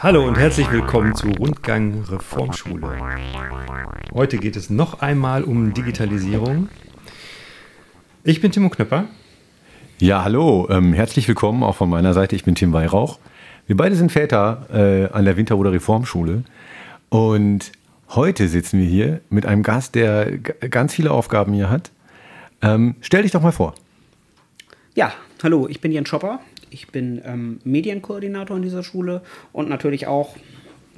Hallo und herzlich willkommen zu Rundgang Reformschule. Heute geht es noch einmal um Digitalisierung. Ich bin Timo Knöpper. Ja, hallo, ähm, herzlich willkommen auch von meiner Seite. Ich bin Tim Weihrauch. Wir beide sind Väter äh, an der Winterroder Reformschule und heute sitzen wir hier mit einem Gast, der ganz viele Aufgaben hier hat. Ähm, stell dich doch mal vor. Ja, hallo, ich bin Jens Schopper. Ich bin ähm, Medienkoordinator in dieser Schule und natürlich auch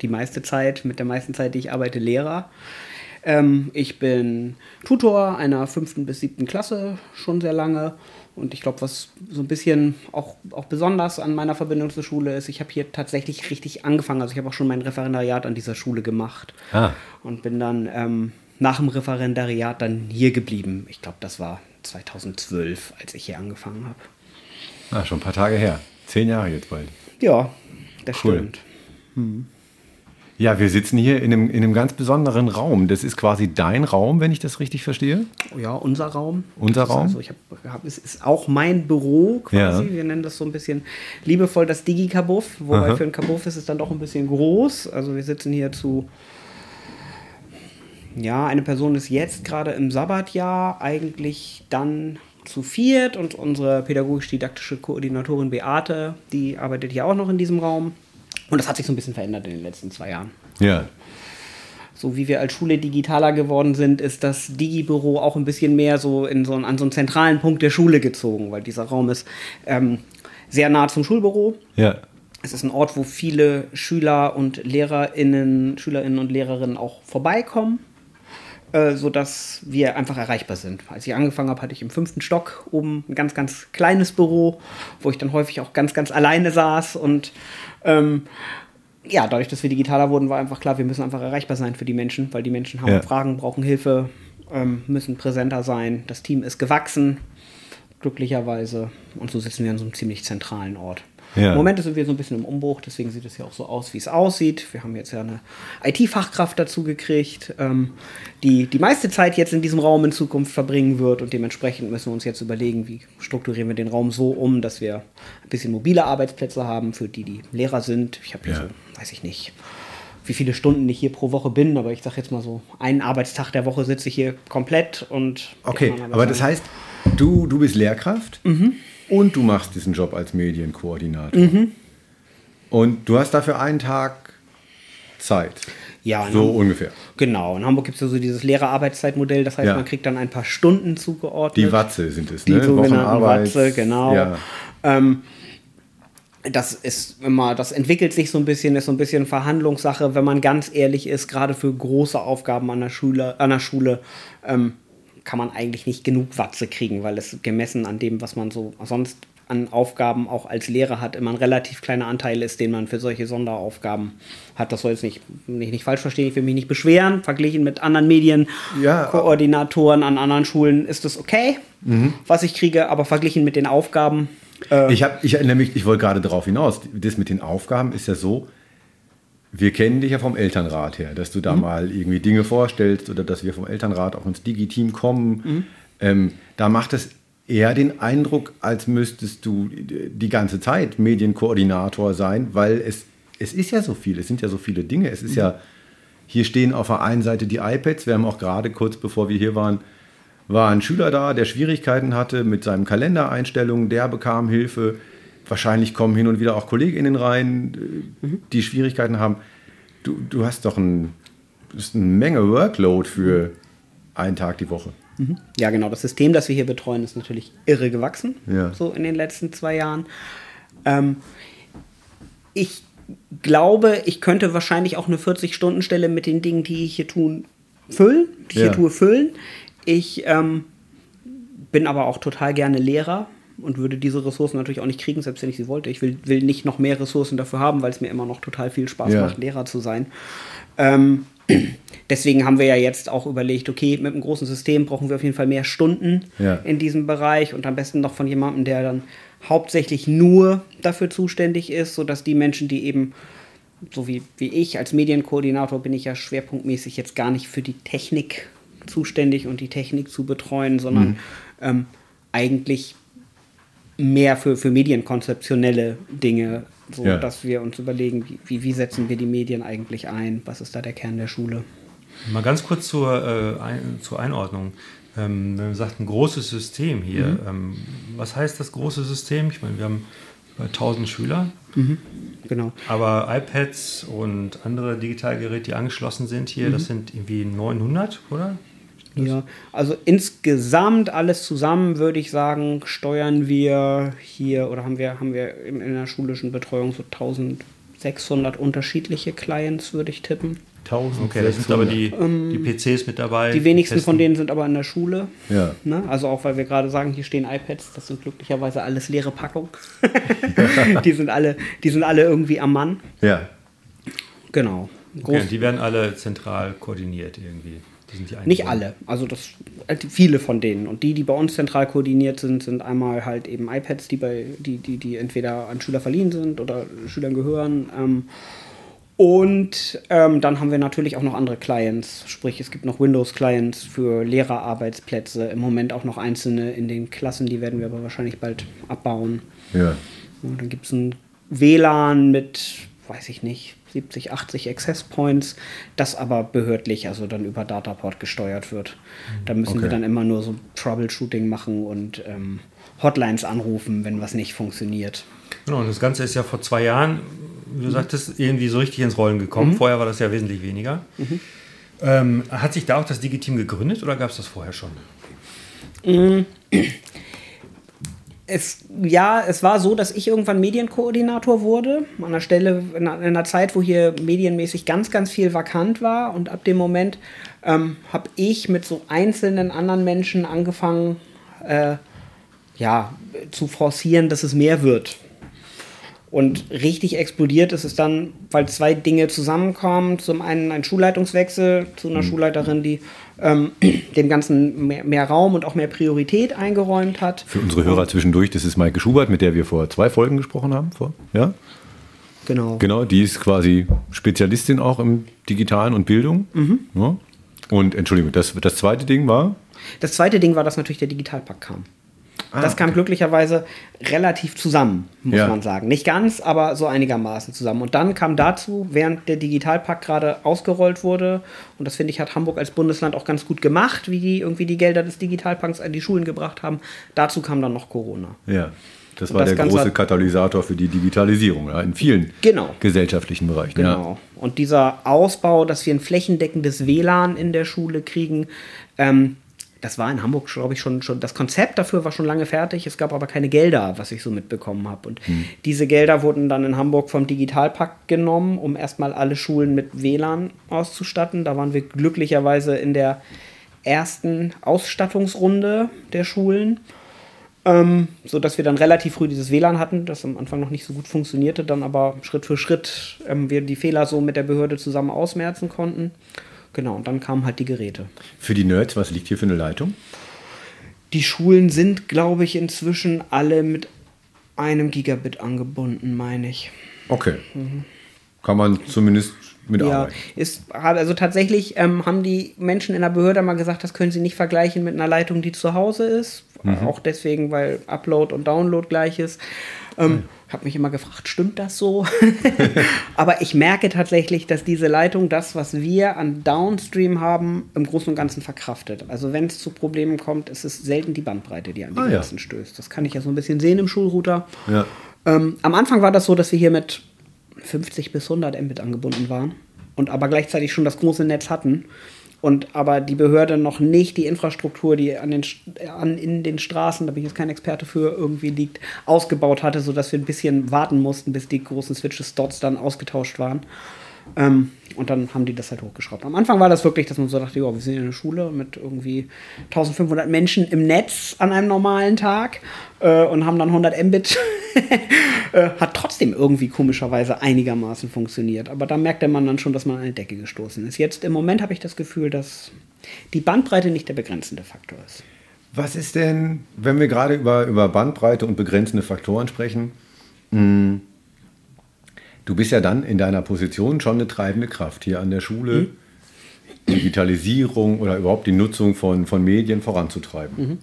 die meiste Zeit, mit der meisten Zeit, die ich arbeite, Lehrer. Ähm, ich bin Tutor einer fünften bis siebten Klasse schon sehr lange. Und ich glaube, was so ein bisschen auch, auch besonders an meiner Verbindung zur Schule ist, ich habe hier tatsächlich richtig angefangen. Also ich habe auch schon mein Referendariat an dieser Schule gemacht. Ah. Und bin dann ähm, nach dem Referendariat dann hier geblieben. Ich glaube, das war 2012, als ich hier angefangen habe. Ah, schon ein paar Tage her. Zehn Jahre jetzt bald. Ja, das cool. stimmt. Hm. Ja, wir sitzen hier in einem, in einem ganz besonderen Raum. Das ist quasi dein Raum, wenn ich das richtig verstehe. Ja, unser Raum. Unser Raum? Also ich hab, hab, es ist auch mein Büro quasi. Ja. Wir nennen das so ein bisschen liebevoll das Digi-Kabuff. Wobei Aha. für ein Kabuff ist es dann doch ein bisschen groß. Also wir sitzen hier zu ja, eine Person ist jetzt gerade im Sabbatjahr eigentlich dann zu viert und unsere pädagogisch-didaktische Koordinatorin Beate, die arbeitet hier auch noch in diesem Raum. Und das hat sich so ein bisschen verändert in den letzten zwei Jahren. Ja. So wie wir als Schule digitaler geworden sind, ist das Digi-Büro auch ein bisschen mehr so, in so an so einen zentralen Punkt der Schule gezogen, weil dieser Raum ist ähm, sehr nah zum Schulbüro. Ja. Es ist ein Ort, wo viele Schüler und LehrerInnen, SchülerInnen und Lehrerinnen auch vorbeikommen äh, sodass wir einfach erreichbar sind. Als ich angefangen habe, hatte ich im fünften Stock oben ein ganz, ganz kleines Büro, wo ich dann häufig auch ganz, ganz alleine saß und ähm, ja, dadurch, dass wir digitaler wurden, war einfach klar, wir müssen einfach erreichbar sein für die Menschen, weil die Menschen haben ja. Fragen, brauchen Hilfe, ähm, müssen präsenter sein. Das Team ist gewachsen, glücklicherweise. Und so sitzen wir an so einem ziemlich zentralen Ort. Ja. Im Moment sind wir so ein bisschen im Umbruch, deswegen sieht es ja auch so aus, wie es aussieht. Wir haben jetzt ja eine IT-Fachkraft dazu gekriegt, ähm, die die meiste Zeit jetzt in diesem Raum in Zukunft verbringen wird und dementsprechend müssen wir uns jetzt überlegen, wie strukturieren wir den Raum so um, dass wir ein bisschen mobile Arbeitsplätze haben für die, die Lehrer sind. Ich habe hier ja. so, weiß ich nicht, wie viele Stunden ich hier pro Woche bin, aber ich sage jetzt mal so, einen Arbeitstag der Woche sitze ich hier komplett und. Okay, aber das heißt, du, du bist Lehrkraft? Mhm. Und du machst diesen Job als Medienkoordinator. Mhm. Und du hast dafür einen Tag Zeit. Ja, so Hamburg, ungefähr. Genau. In Hamburg gibt es ja so dieses Lehrerarbeitszeitmodell, das heißt, ja. man kriegt dann ein paar Stunden zugeordnet. Die Watze sind es, ne? Die sogenannten Watze, genau. Ja. Ähm, das ist immer, das entwickelt sich so ein bisschen, ist so ein bisschen Verhandlungssache, wenn man ganz ehrlich ist, gerade für große Aufgaben an der Schule, an der Schule ähm, kann man eigentlich nicht genug Watze kriegen, weil es gemessen an dem, was man so sonst an Aufgaben auch als Lehrer hat, immer ein relativ kleiner Anteil ist, den man für solche Sonderaufgaben hat. Das soll jetzt nicht, nicht, nicht falsch verstehen, ich will mich nicht beschweren. Verglichen mit anderen Medienkoordinatoren ja. an anderen Schulen ist das okay, mhm. was ich kriege, aber verglichen mit den Aufgaben. Äh ich, ich erinnere mich, ich wollte gerade darauf hinaus, das mit den Aufgaben ist ja so, wir kennen dich ja vom Elternrat her, dass du da mhm. mal irgendwie Dinge vorstellst oder dass wir vom Elternrat auch ins Digi-Team kommen. Mhm. Ähm, da macht es eher den Eindruck, als müsstest du die ganze Zeit Medienkoordinator sein, weil es, es ist ja so viel, es sind ja so viele Dinge. Es ist mhm. ja, hier stehen auf der einen Seite die iPads, wir haben auch gerade kurz bevor wir hier waren, war ein Schüler da, der Schwierigkeiten hatte mit seinen Kalendereinstellungen, der bekam Hilfe wahrscheinlich kommen hin und wieder auch KollegInnen rein, äh, die Schwierigkeiten haben. Du, du hast doch ein, eine Menge Workload für einen Tag die Woche. Mhm. Ja, genau. Das System, das wir hier betreuen, ist natürlich irre gewachsen, ja. so in den letzten zwei Jahren. Ähm, ich glaube, ich könnte wahrscheinlich auch eine 40-Stunden-Stelle mit den Dingen, die ich hier tun, füllen, die ich ja. hier tue, füllen. Ich ähm, bin aber auch total gerne Lehrer und würde diese Ressourcen natürlich auch nicht kriegen, selbst wenn ich sie wollte. Ich will, will nicht noch mehr Ressourcen dafür haben, weil es mir immer noch total viel Spaß ja. macht, Lehrer zu sein. Ähm, deswegen haben wir ja jetzt auch überlegt, okay, mit einem großen System brauchen wir auf jeden Fall mehr Stunden ja. in diesem Bereich und am besten noch von jemandem, der dann hauptsächlich nur dafür zuständig ist, sodass die Menschen, die eben so wie, wie ich als Medienkoordinator bin ich ja schwerpunktmäßig jetzt gar nicht für die Technik zuständig und die Technik zu betreuen, sondern mhm. ähm, eigentlich mehr für, für medienkonzeptionelle Dinge, so Ja. dass wir uns überlegen, wie, wie setzen wir die Medien eigentlich ein, was ist da der Kern der Schule. Mal ganz kurz zur, äh, ein, zur Einordnung. Ähm, wenn man sagt, ein großes System hier, Mhm. ähm, was heißt das große System? Ich meine, wir haben über 1000 Schüler, Genau. aber iPads und andere Digitalgeräte, die angeschlossen sind hier, Mhm. das sind irgendwie 900, oder? Ja, also insgesamt alles zusammen würde ich sagen, steuern wir hier oder haben wir, haben wir in, in der schulischen Betreuung so 1600 unterschiedliche Clients, würde ich tippen. 1600. Okay, da sind aber die, die PCs mit dabei. Die wenigsten testen. von denen sind aber in der Schule. Ja. Ne? Also auch weil wir gerade sagen, hier stehen iPads, das sind glücklicherweise alles leere Packungen. die, sind alle, die sind alle irgendwie am Mann. Ja. Genau. Groß, Okay, und die werden alle zentral koordiniert irgendwie. Die sind die Nicht alle, also das halt viele von denen. Und die, die bei uns zentral koordiniert sind, sind einmal halt eben iPads, die bei, die, die, die entweder an Schüler verliehen sind oder Schülern gehören. Ähm, und ähm, dann haben wir natürlich auch noch andere Clients, sprich es gibt noch Windows-Clients für Lehrerarbeitsplätze, im Moment auch noch einzelne in den Klassen, die werden wir aber wahrscheinlich bald abbauen. Ja. Und dann gibt es ein WLAN mit, weiß ich nicht, 70, 80 Access Points, das aber behördlich, also dann über Dataport gesteuert wird. Da müssen wir Okay. dann immer nur so Troubleshooting machen und ähm, Hotlines anrufen, wenn was nicht funktioniert. Genau, und das Ganze ist ja vor zwei Jahren, wie du sagtest, irgendwie so richtig ins Rollen gekommen. Mhm. Vorher war das ja wesentlich weniger. Ähm, hat sich da auch das Digiteam gegründet oder gab es das vorher schon? Es, ja, es war so, dass ich irgendwann Medienkoordinator wurde, an einer Stelle, in einer, in einer Zeit, wo hier medienmäßig ganz, ganz viel vakant war. Und ab dem Moment ähm, habe ich mit so einzelnen anderen Menschen angefangen, äh, ja, zu forcieren, dass es mehr wird. Und richtig explodiert ist es dann, weil zwei Dinge zusammenkommen. Zum einen ein Schulleitungswechsel zu einer Schulleiterin, die ähm, dem Ganzen mehr, mehr Raum und auch mehr Priorität eingeräumt hat. Für unsere Hörer zwischendurch, das ist Maike Schubert, mit der wir vor zwei Folgen gesprochen haben. Vor, ja? Genau. Genau, die ist quasi Spezialistin auch im Digitalen und Bildung. Ja. Und Entschuldigung, das, das zweite Ding war? Das zweite Ding war, dass natürlich der Digitalpakt kam. Das kam glücklicherweise relativ zusammen, muss Ja. man sagen. Nicht ganz, aber so einigermaßen zusammen. Und dann kam dazu, während der Digitalpakt gerade ausgerollt wurde, und das finde ich, hat Hamburg als Bundesland auch ganz gut gemacht, wie die irgendwie die Gelder des Digitalpakts an die Schulen gebracht haben. Dazu kam dann noch Corona. Ja. Das war das der Ganze große Katalysator für die Digitalisierung ja, in vielen Genau. gesellschaftlichen Bereichen. Genau. Und dieser Ausbau, dass wir ein flächendeckendes WLAN in der Schule kriegen, ähm, das war in Hamburg, glaube ich, schon, schon, das Konzept dafür war schon lange fertig. Es gab aber keine Gelder, was ich so mitbekommen habe. Und diese Gelder wurden dann in Hamburg vom Digitalpakt genommen, um erstmal alle Schulen mit WLAN auszustatten. Da waren wir glücklicherweise in der ersten Ausstattungsrunde der Schulen. Ähm, so dass wir dann relativ früh dieses WLAN hatten, das am Anfang noch nicht so gut funktionierte, dann aber Schritt für Schritt ähm, wir die Fehler so mit der Behörde zusammen ausmerzen konnten. Genau, und dann kamen halt die Geräte. Für die Nerds, was liegt hier für eine Leitung? Die Schulen sind, glaube ich, inzwischen alle mit einem Gigabit angebunden, meine ich. Okay. Kann man zumindest Ja, mitarbeiten. ist, also tatsächlich ähm, haben die Menschen in der Behörde mal gesagt, das können sie nicht vergleichen mit einer Leitung, die zu Hause ist. Auch deswegen, weil Upload und Download gleich ist. Ähm, habe mich immer gefragt, stimmt das so? Aber ich merke tatsächlich, dass diese Leitung das, was wir an Downstream haben, im Großen und Ganzen verkraftet. Also wenn es zu Problemen kommt, ist es selten die Bandbreite, die an die Ah, ja. Stößt. Das kann ich ja so ein bisschen sehen im Schulrouter. Ja. Ähm, am Anfang war das so, dass wir hier mit 50 bis 100 Mbit angebunden waren und aber gleichzeitig schon das große Netz hatten und aber die Behörde noch nicht die Infrastruktur, die an den, an, in den Straßen, da bin ich jetzt kein Experte für, irgendwie liegt, ausgebaut hatte, sodass wir ein bisschen warten mussten, bis die großen Switches dort dann ausgetauscht waren. Ähm, und dann haben die das halt hochgeschraubt. Am Anfang war das wirklich, dass man so dachte, ja, wir sind in der Schule mit irgendwie 1500 Menschen im Netz an einem normalen Tag äh, und haben dann 100 Mbit. äh, hat trotzdem irgendwie komischerweise einigermaßen funktioniert. Aber da merkte man dann schon, dass man an eine Decke gestoßen ist. Jetzt im Moment habe ich das Gefühl, dass die Bandbreite nicht der begrenzende Faktor ist. Was ist denn, wenn wir gerade über, über Bandbreite und begrenzende Faktoren sprechen? mh, Du bist ja dann in deiner Position schon eine treibende Kraft hier an der Schule, Digitalisierung oder überhaupt die Nutzung von, von Medien voranzutreiben.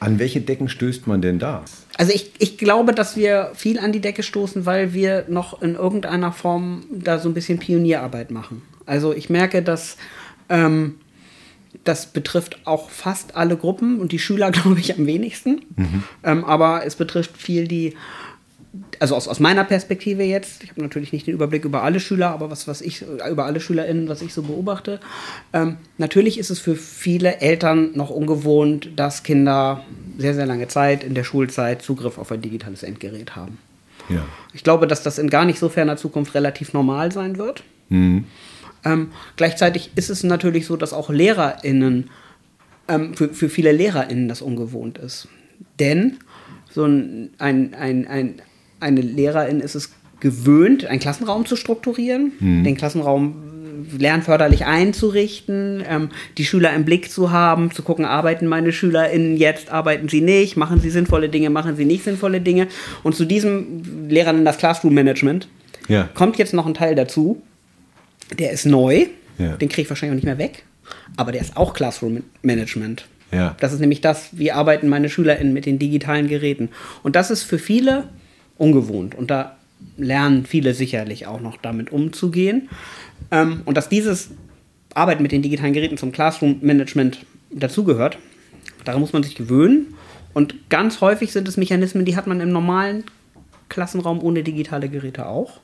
An welche Decken stößt man denn da? Also ich, ich glaube, dass wir viel an die Decke stoßen, weil wir noch in irgendeiner Form da so ein bisschen Pionierarbeit machen. Also ich merke, dass ähm, das betrifft auch fast alle Gruppen und die Schüler, glaube ich, am wenigsten. Mhm. Ähm, aber es betrifft viel die, also aus, aus meiner Perspektive jetzt, ich habe natürlich nicht den Überblick über alle Schüler, aber was, was ich, über alle SchülerInnen, was ich so beobachte, ähm, natürlich ist es für viele Eltern noch ungewohnt, dass Kinder sehr, sehr lange Zeit in der Schulzeit Zugriff auf ein digitales Endgerät haben. Ja. Ich glaube, dass das in gar nicht so ferner Zukunft relativ normal sein wird. Mhm. Ähm, gleichzeitig ist es natürlich so, dass auch LehrerInnen, ähm, für, für viele LehrerInnen das ungewohnt ist. Denn so ein, ein, ein, ein, eine Lehrerin ist es gewöhnt, einen Klassenraum zu strukturieren, mhm. den Klassenraum lernförderlich einzurichten, ähm, die Schüler im Blick zu haben, zu gucken, arbeiten meine SchülerInnen jetzt, arbeiten sie nicht, machen sie sinnvolle Dinge, machen sie nicht sinnvolle Dinge. Und zu diesem Lehrern das Classroom Management ja. kommt jetzt noch ein Teil dazu, der ist neu, ja. den kriege ich wahrscheinlich auch nicht mehr weg, aber der ist auch Classroom Management. Ja. Das ist nämlich das, wie arbeiten meine SchülerInnen mit den digitalen Geräten. Und das ist für viele ungewohnt. Und da lernen viele sicherlich auch noch damit umzugehen. Ähm, und dass dieses Arbeiten mit den digitalen Geräten zum Classroom-Management dazugehört, daran muss man sich gewöhnen. Und ganz häufig sind es Mechanismen, die hat man im normalen Klassenraum ohne digitale Geräte auch.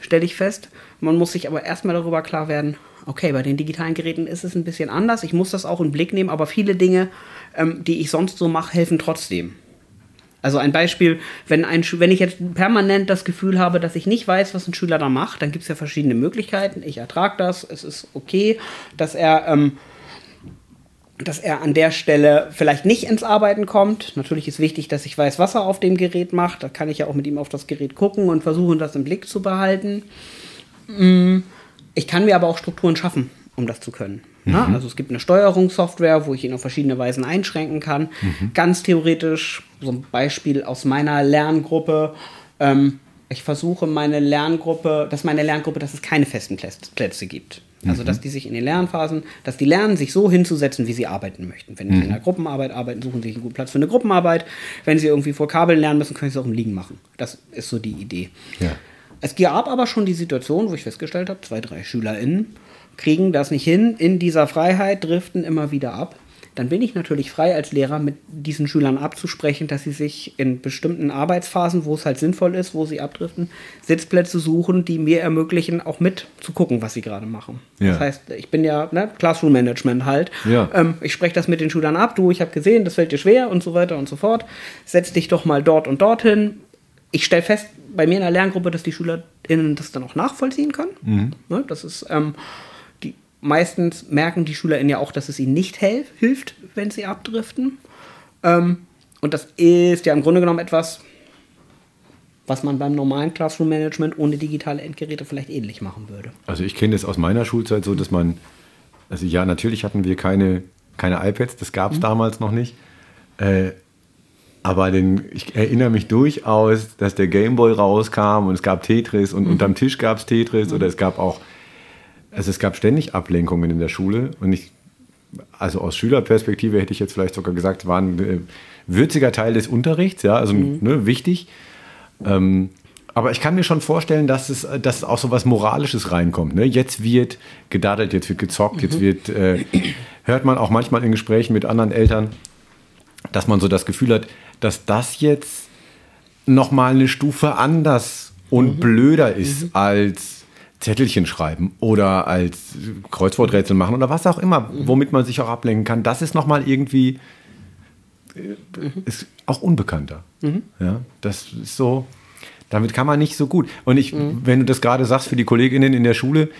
Stelle ich fest. Man muss sich aber erstmal darüber klar werden, okay, bei den digitalen Geräten ist es ein bisschen anders. Ich muss das auch in den Blick nehmen, aber viele Dinge, ähm, die ich sonst so mache, helfen trotzdem. Also ein Beispiel, wenn, ein, wenn ich jetzt permanent das Gefühl habe, dass ich nicht weiß, was ein Schüler da macht, dann gibt es ja verschiedene Möglichkeiten. Ich ertrage das, es ist okay, dass er, ähm, dass er an der Stelle vielleicht nicht ins Arbeiten kommt. Natürlich ist wichtig, dass ich weiß, was er auf dem Gerät macht. Da kann ich ja auch mit ihm auf das Gerät gucken und versuchen, das im Blick zu behalten. Mm, ich kann mir aber auch Strukturen schaffen, um das zu können. Mhm. Also es gibt eine Steuerungssoftware, wo ich ihn auf verschiedene Weisen einschränken kann. Mhm. Ganz theoretisch, so ein Beispiel aus meiner Lerngruppe. Ähm, ich versuche meine Lerngruppe, dass meine Lerngruppe, dass es keine festen Plätze gibt. Also, mhm. dass die sich in den Lernphasen, dass die lernen, sich so hinzusetzen, wie sie arbeiten möchten. Wenn sie in einer Gruppenarbeit arbeiten, suchen sie sich einen guten Platz für eine Gruppenarbeit. Wenn sie irgendwie vor Kabeln lernen müssen, können sie es auch im Liegen machen. Das ist so die Idee. Ja. Es gab aber schon die Situation, wo ich festgestellt habe, zwei, drei SchülerInnen kriegen das nicht hin, in dieser Freiheit driften immer wieder ab. Dann bin ich natürlich frei als Lehrer mit diesen Schülern abzusprechen, dass sie sich in bestimmten Arbeitsphasen, wo es halt sinnvoll ist, wo sie abdriften, Sitzplätze suchen, die mir ermöglichen, auch mit zu gucken, was sie gerade machen. Ja. Das heißt, ich bin ja ne, Classroom Management halt. Ja. Ähm, ich spreche das mit den Schülern ab. Du, ich habe gesehen, das fällt dir schwer und so weiter und so fort. Setz dich doch mal dort und dorthin. Ich stelle fest, bei mir in der Lerngruppe, dass die SchülerInnen das dann auch nachvollziehen können. Mhm. Ne, das ist ähm, meistens merken die SchülerInnen ja auch, dass es ihnen nicht hilft, wenn sie abdriften. Ähm, und das ist ja im Grunde genommen etwas, was man beim normalen Classroom Management ohne digitale Endgeräte vielleicht ähnlich machen würde. Also ich kenne es aus meiner Schulzeit so, dass man, also ja, natürlich hatten wir keine, keine iPads, das gab es mhm. damals noch nicht. Äh, aber den, ich erinnere mich durchaus, dass der Gameboy rauskam und es gab Tetris und mhm. unterm Tisch gab es Tetris mhm. oder es gab auch also es gab ständig Ablenkungen in der Schule und ich, also aus Schülerperspektive hätte ich jetzt vielleicht sogar gesagt, war ein äh, würziger Teil des Unterrichts, ja, also mhm. ne, wichtig. Ähm, aber ich kann mir schon vorstellen, dass es, dass auch so was Moralisches reinkommt. Ne? Jetzt wird gedaddelt, jetzt wird gezockt, mhm. jetzt wird, äh, hört man auch manchmal in Gesprächen mit anderen Eltern, dass man so das Gefühl hat, dass das jetzt nochmal eine Stufe anders und mhm. blöder ist mhm. als Zettelchen schreiben oder als Kreuzworträtsel machen oder was auch immer, womit man sich auch ablenken kann, das ist nochmal irgendwie äh, ist auch unbekannter. Mhm. Ja, das ist so, damit kann man nicht so gut. Und ich, mhm. wenn du das gerade sagst für die Kolleginnen in der Schule,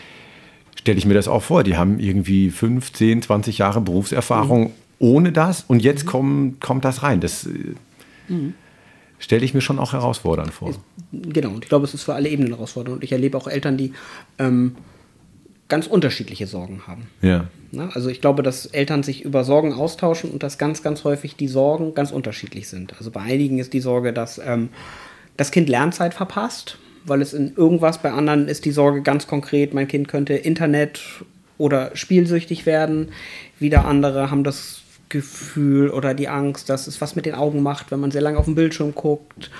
stelle ich mir das auch vor. Die haben irgendwie 5, 10, 20 Jahre Berufserfahrung mhm. ohne das und jetzt mhm. kommt, kommt das rein. Das, äh, mhm stelle ich mir schon auch herausfordernd vor. Genau, und ich glaube, es ist für alle Ebenen herausfordernd. Und ich erlebe auch Eltern, die ähm, ganz unterschiedliche Sorgen haben. Ja. Na, also ich glaube, dass Eltern sich über Sorgen austauschen und dass ganz, ganz häufig die Sorgen ganz unterschiedlich sind. Also bei einigen ist die Sorge, dass ähm, das Kind Lernzeit verpasst, weil es in irgendwas, bei anderen ist die Sorge ganz konkret, mein Kind könnte Internet oder spielsüchtig werden. Wieder andere haben das Gefühl oder die Angst, dass es was mit den Augen macht, wenn man sehr lange auf den Bildschirm guckt.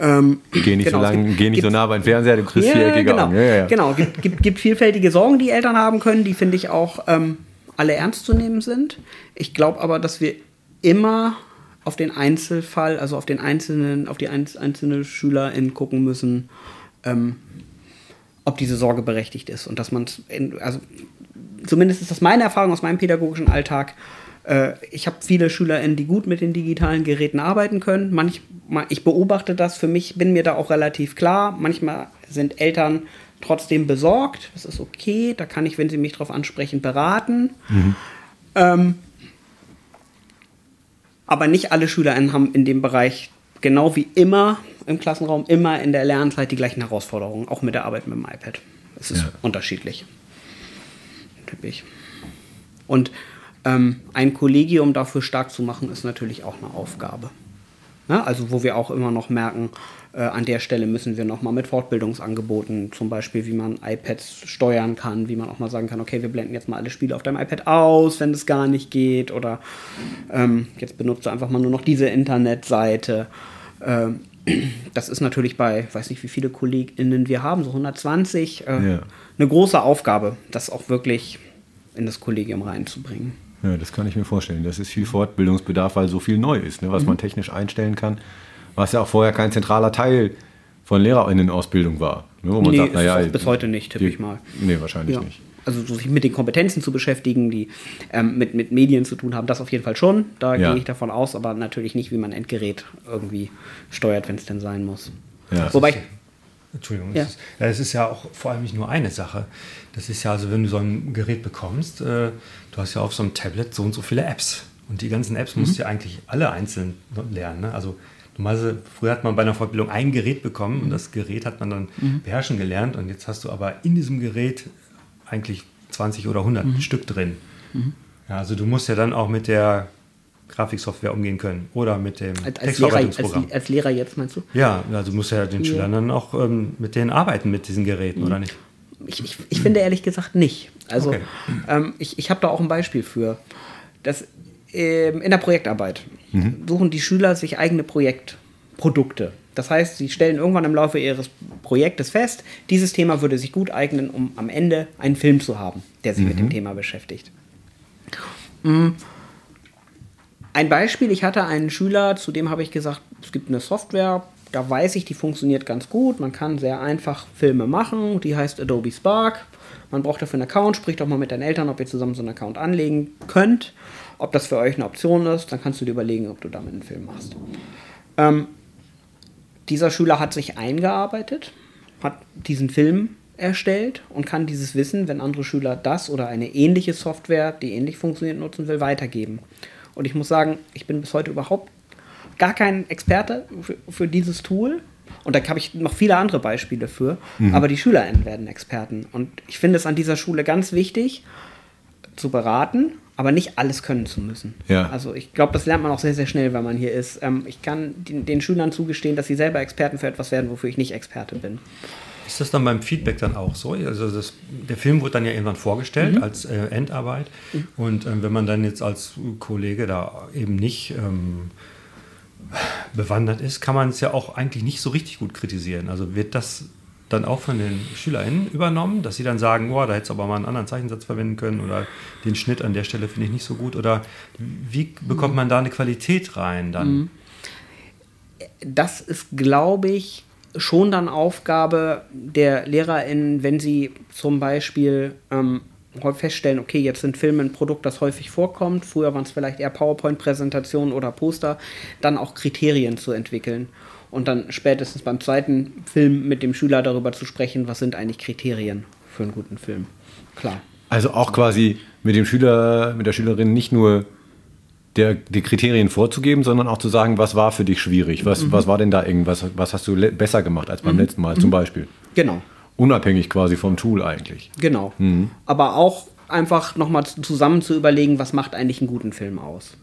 Ähm, Geh nicht, genau, so, lang, gibt- geh nicht so gibt- nah beim Fernseher, du kriegst ja, viereckige genau. Augen. Ja, ja. Genau, gibt, gibt, gibt vielfältige Sorgen, die Eltern haben können, die finde ich auch ähm, alle ernst zu nehmen sind. Ich glaube aber, dass wir immer auf den Einzelfall, also auf den einzelnen, auf die einz- einzelne Schülerin gucken müssen, ähm, ob diese Sorge berechtigt ist und dass man also zumindest ist das meine Erfahrung aus meinem pädagogischen Alltag. Äh, ich habe viele SchülerInnen, die gut mit den digitalen Geräten arbeiten können. Manchmal, ich beobachte das für mich, bin mir da auch relativ klar. Manchmal sind Eltern trotzdem besorgt. Das ist okay. Da kann ich, wenn sie mich darauf ansprechen, beraten. Ähm, aber nicht alle SchülerInnen haben in dem Bereich genau wie immer im Klassenraum immer in der Lernzeit die gleichen Herausforderungen, auch mit der Arbeit mit dem iPad. Es ist Ja. unterschiedlich. Typisch. Und ein Kollegium dafür stark zu machen, ist natürlich auch eine Aufgabe. Ja, also wo wir auch immer noch merken, äh, an der Stelle müssen wir noch mal mit Fortbildungsangeboten, zum Beispiel wie man iPads steuern kann, wie man auch mal sagen kann, okay, wir blenden jetzt mal alle Spiele auf deinem iPad aus, wenn es gar nicht geht, oder ähm, jetzt benutzt du einfach mal nur noch diese Internetseite. Ähm, das ist natürlich bei, weiß nicht, wie viele KollegInnen wir haben, so 120, äh, Ja. eine große Aufgabe, das auch wirklich in das Kollegium reinzubringen. Ja, das kann ich mir vorstellen. Das ist viel Fortbildungsbedarf, weil so viel neu ist, ne, was man technisch einstellen kann, was ja auch vorher kein zentraler Teil von LehrerInnen-Ausbildung war. Ne, wo man Nee, sagt, naja, bis heute nicht, tippe ich mal. Nee, wahrscheinlich Ja. nicht. Also so sich mit den Kompetenzen zu beschäftigen, die ähm, mit, mit Medien zu tun haben, das auf jeden Fall schon. Da Ja. gehe ich davon aus, aber natürlich nicht, wie man ein Endgerät irgendwie steuert, wenn es denn sein muss. Ja. Wobei ich, Entschuldigung, Ja. es, ist, ja, es ist ja auch vor allem nicht nur eine Sache. Das ist ja, also wenn du so ein Gerät bekommst, äh, du hast ja auf so einem Tablet so und so viele Apps. Und die ganzen Apps musst du ja eigentlich alle einzeln lernen. Ne? Also normalerweise, früher hat man bei einer Fortbildung ein Gerät bekommen und das Gerät hat man dann beherrschen gelernt. Und jetzt hast du aber in diesem Gerät eigentlich 20 oder 100 Stück drin. Ja, also du musst ja dann auch mit der Grafiksoftware umgehen können oder mit dem als, als, Lehrer, Textverarbeitungsprogramm. als, als Lehrer jetzt meinst du? Ja, also muss ja den Ja. Schülern dann auch ähm, mit denen arbeiten, mit diesen Geräten, oder nicht? Ich, ich, ich finde ehrlich gesagt nicht. Also Okay. ähm, ich, ich habe da auch ein Beispiel für. Das, ähm, in der Projektarbeit suchen die Schüler sich eigene Projektprodukte. Das heißt, sie stellen irgendwann im Laufe ihres Projektes fest, dieses Thema würde sich gut eignen, um am Ende einen Film zu haben, der sich mit dem Thema beschäftigt. Mm. Ein Beispiel, ich hatte einen Schüler, zu dem habe ich gesagt, es gibt eine Software, da weiß ich, die funktioniert ganz gut. Man kann sehr einfach Filme machen, die heißt Adobe Spark. Man braucht dafür einen Account, spricht doch mal mit deinen Eltern, ob ihr zusammen so einen Account anlegen könnt, ob das für euch eine Option ist, dann kannst du dir überlegen, ob du damit einen Film machst. Ähm, dieser Schüler hat sich eingearbeitet, hat diesen Film erstellt und kann dieses Wissen, wenn andere Schüler das oder eine ähnliche Software, die ähnlich funktioniert, nutzen will, weitergeben. Und ich muss sagen, ich bin bis heute überhaupt gar kein Experte für, für dieses Tool. Und da habe ich noch viele andere Beispiele für. Aber die SchülerInnen werden Experten. Und ich finde es an dieser Schule ganz wichtig, zu beraten, aber nicht alles können zu müssen. Ja. Also ich glaube, das lernt man auch sehr, sehr schnell, wenn man hier ist. Ähm, ich kann den, den Schülern zugestehen, dass sie selber Experten für etwas werden, wofür ich nicht Experte bin. Ist das dann beim Feedback dann auch so? Also das, der Film wird dann ja irgendwann vorgestellt als äh, Endarbeit. Und ähm, wenn man dann jetzt als Kollege da eben nicht ähm, bewandert ist, kann man es ja auch eigentlich nicht so richtig gut kritisieren. Also wird das dann auch von den SchülerInnen übernommen, dass sie dann sagen, oh, da hättest du aber mal einen anderen Zeichensatz verwenden können oder den Schnitt an der Stelle finde ich nicht so gut oder wie bekommt man da eine Qualität rein dann? das ist, glaube ich, schon dann Aufgabe der LehrerInnen, wenn sie zum Beispiel ähm, feststellen, okay, jetzt sind Filme ein Produkt, das häufig vorkommt. Früher waren es vielleicht eher PowerPoint-Präsentationen oder Poster, dann auch Kriterien zu entwickeln. Und dann spätestens beim zweiten Film mit dem Schüler darüber zu sprechen, was sind eigentlich Kriterien für einen guten Film. Klar. Also auch quasi mit dem Schüler, mit der Schülerin nicht nur der, die Kriterien vorzugeben, sondern auch zu sagen, was war für dich schwierig? Was, was war denn da irgendwas? Was hast du besser gemacht als beim letzten Mal zum Beispiel? Genau. Unabhängig quasi vom Tool eigentlich. Genau. Aber auch einfach nochmal zusammen zu überlegen, was macht eigentlich einen guten Film aus.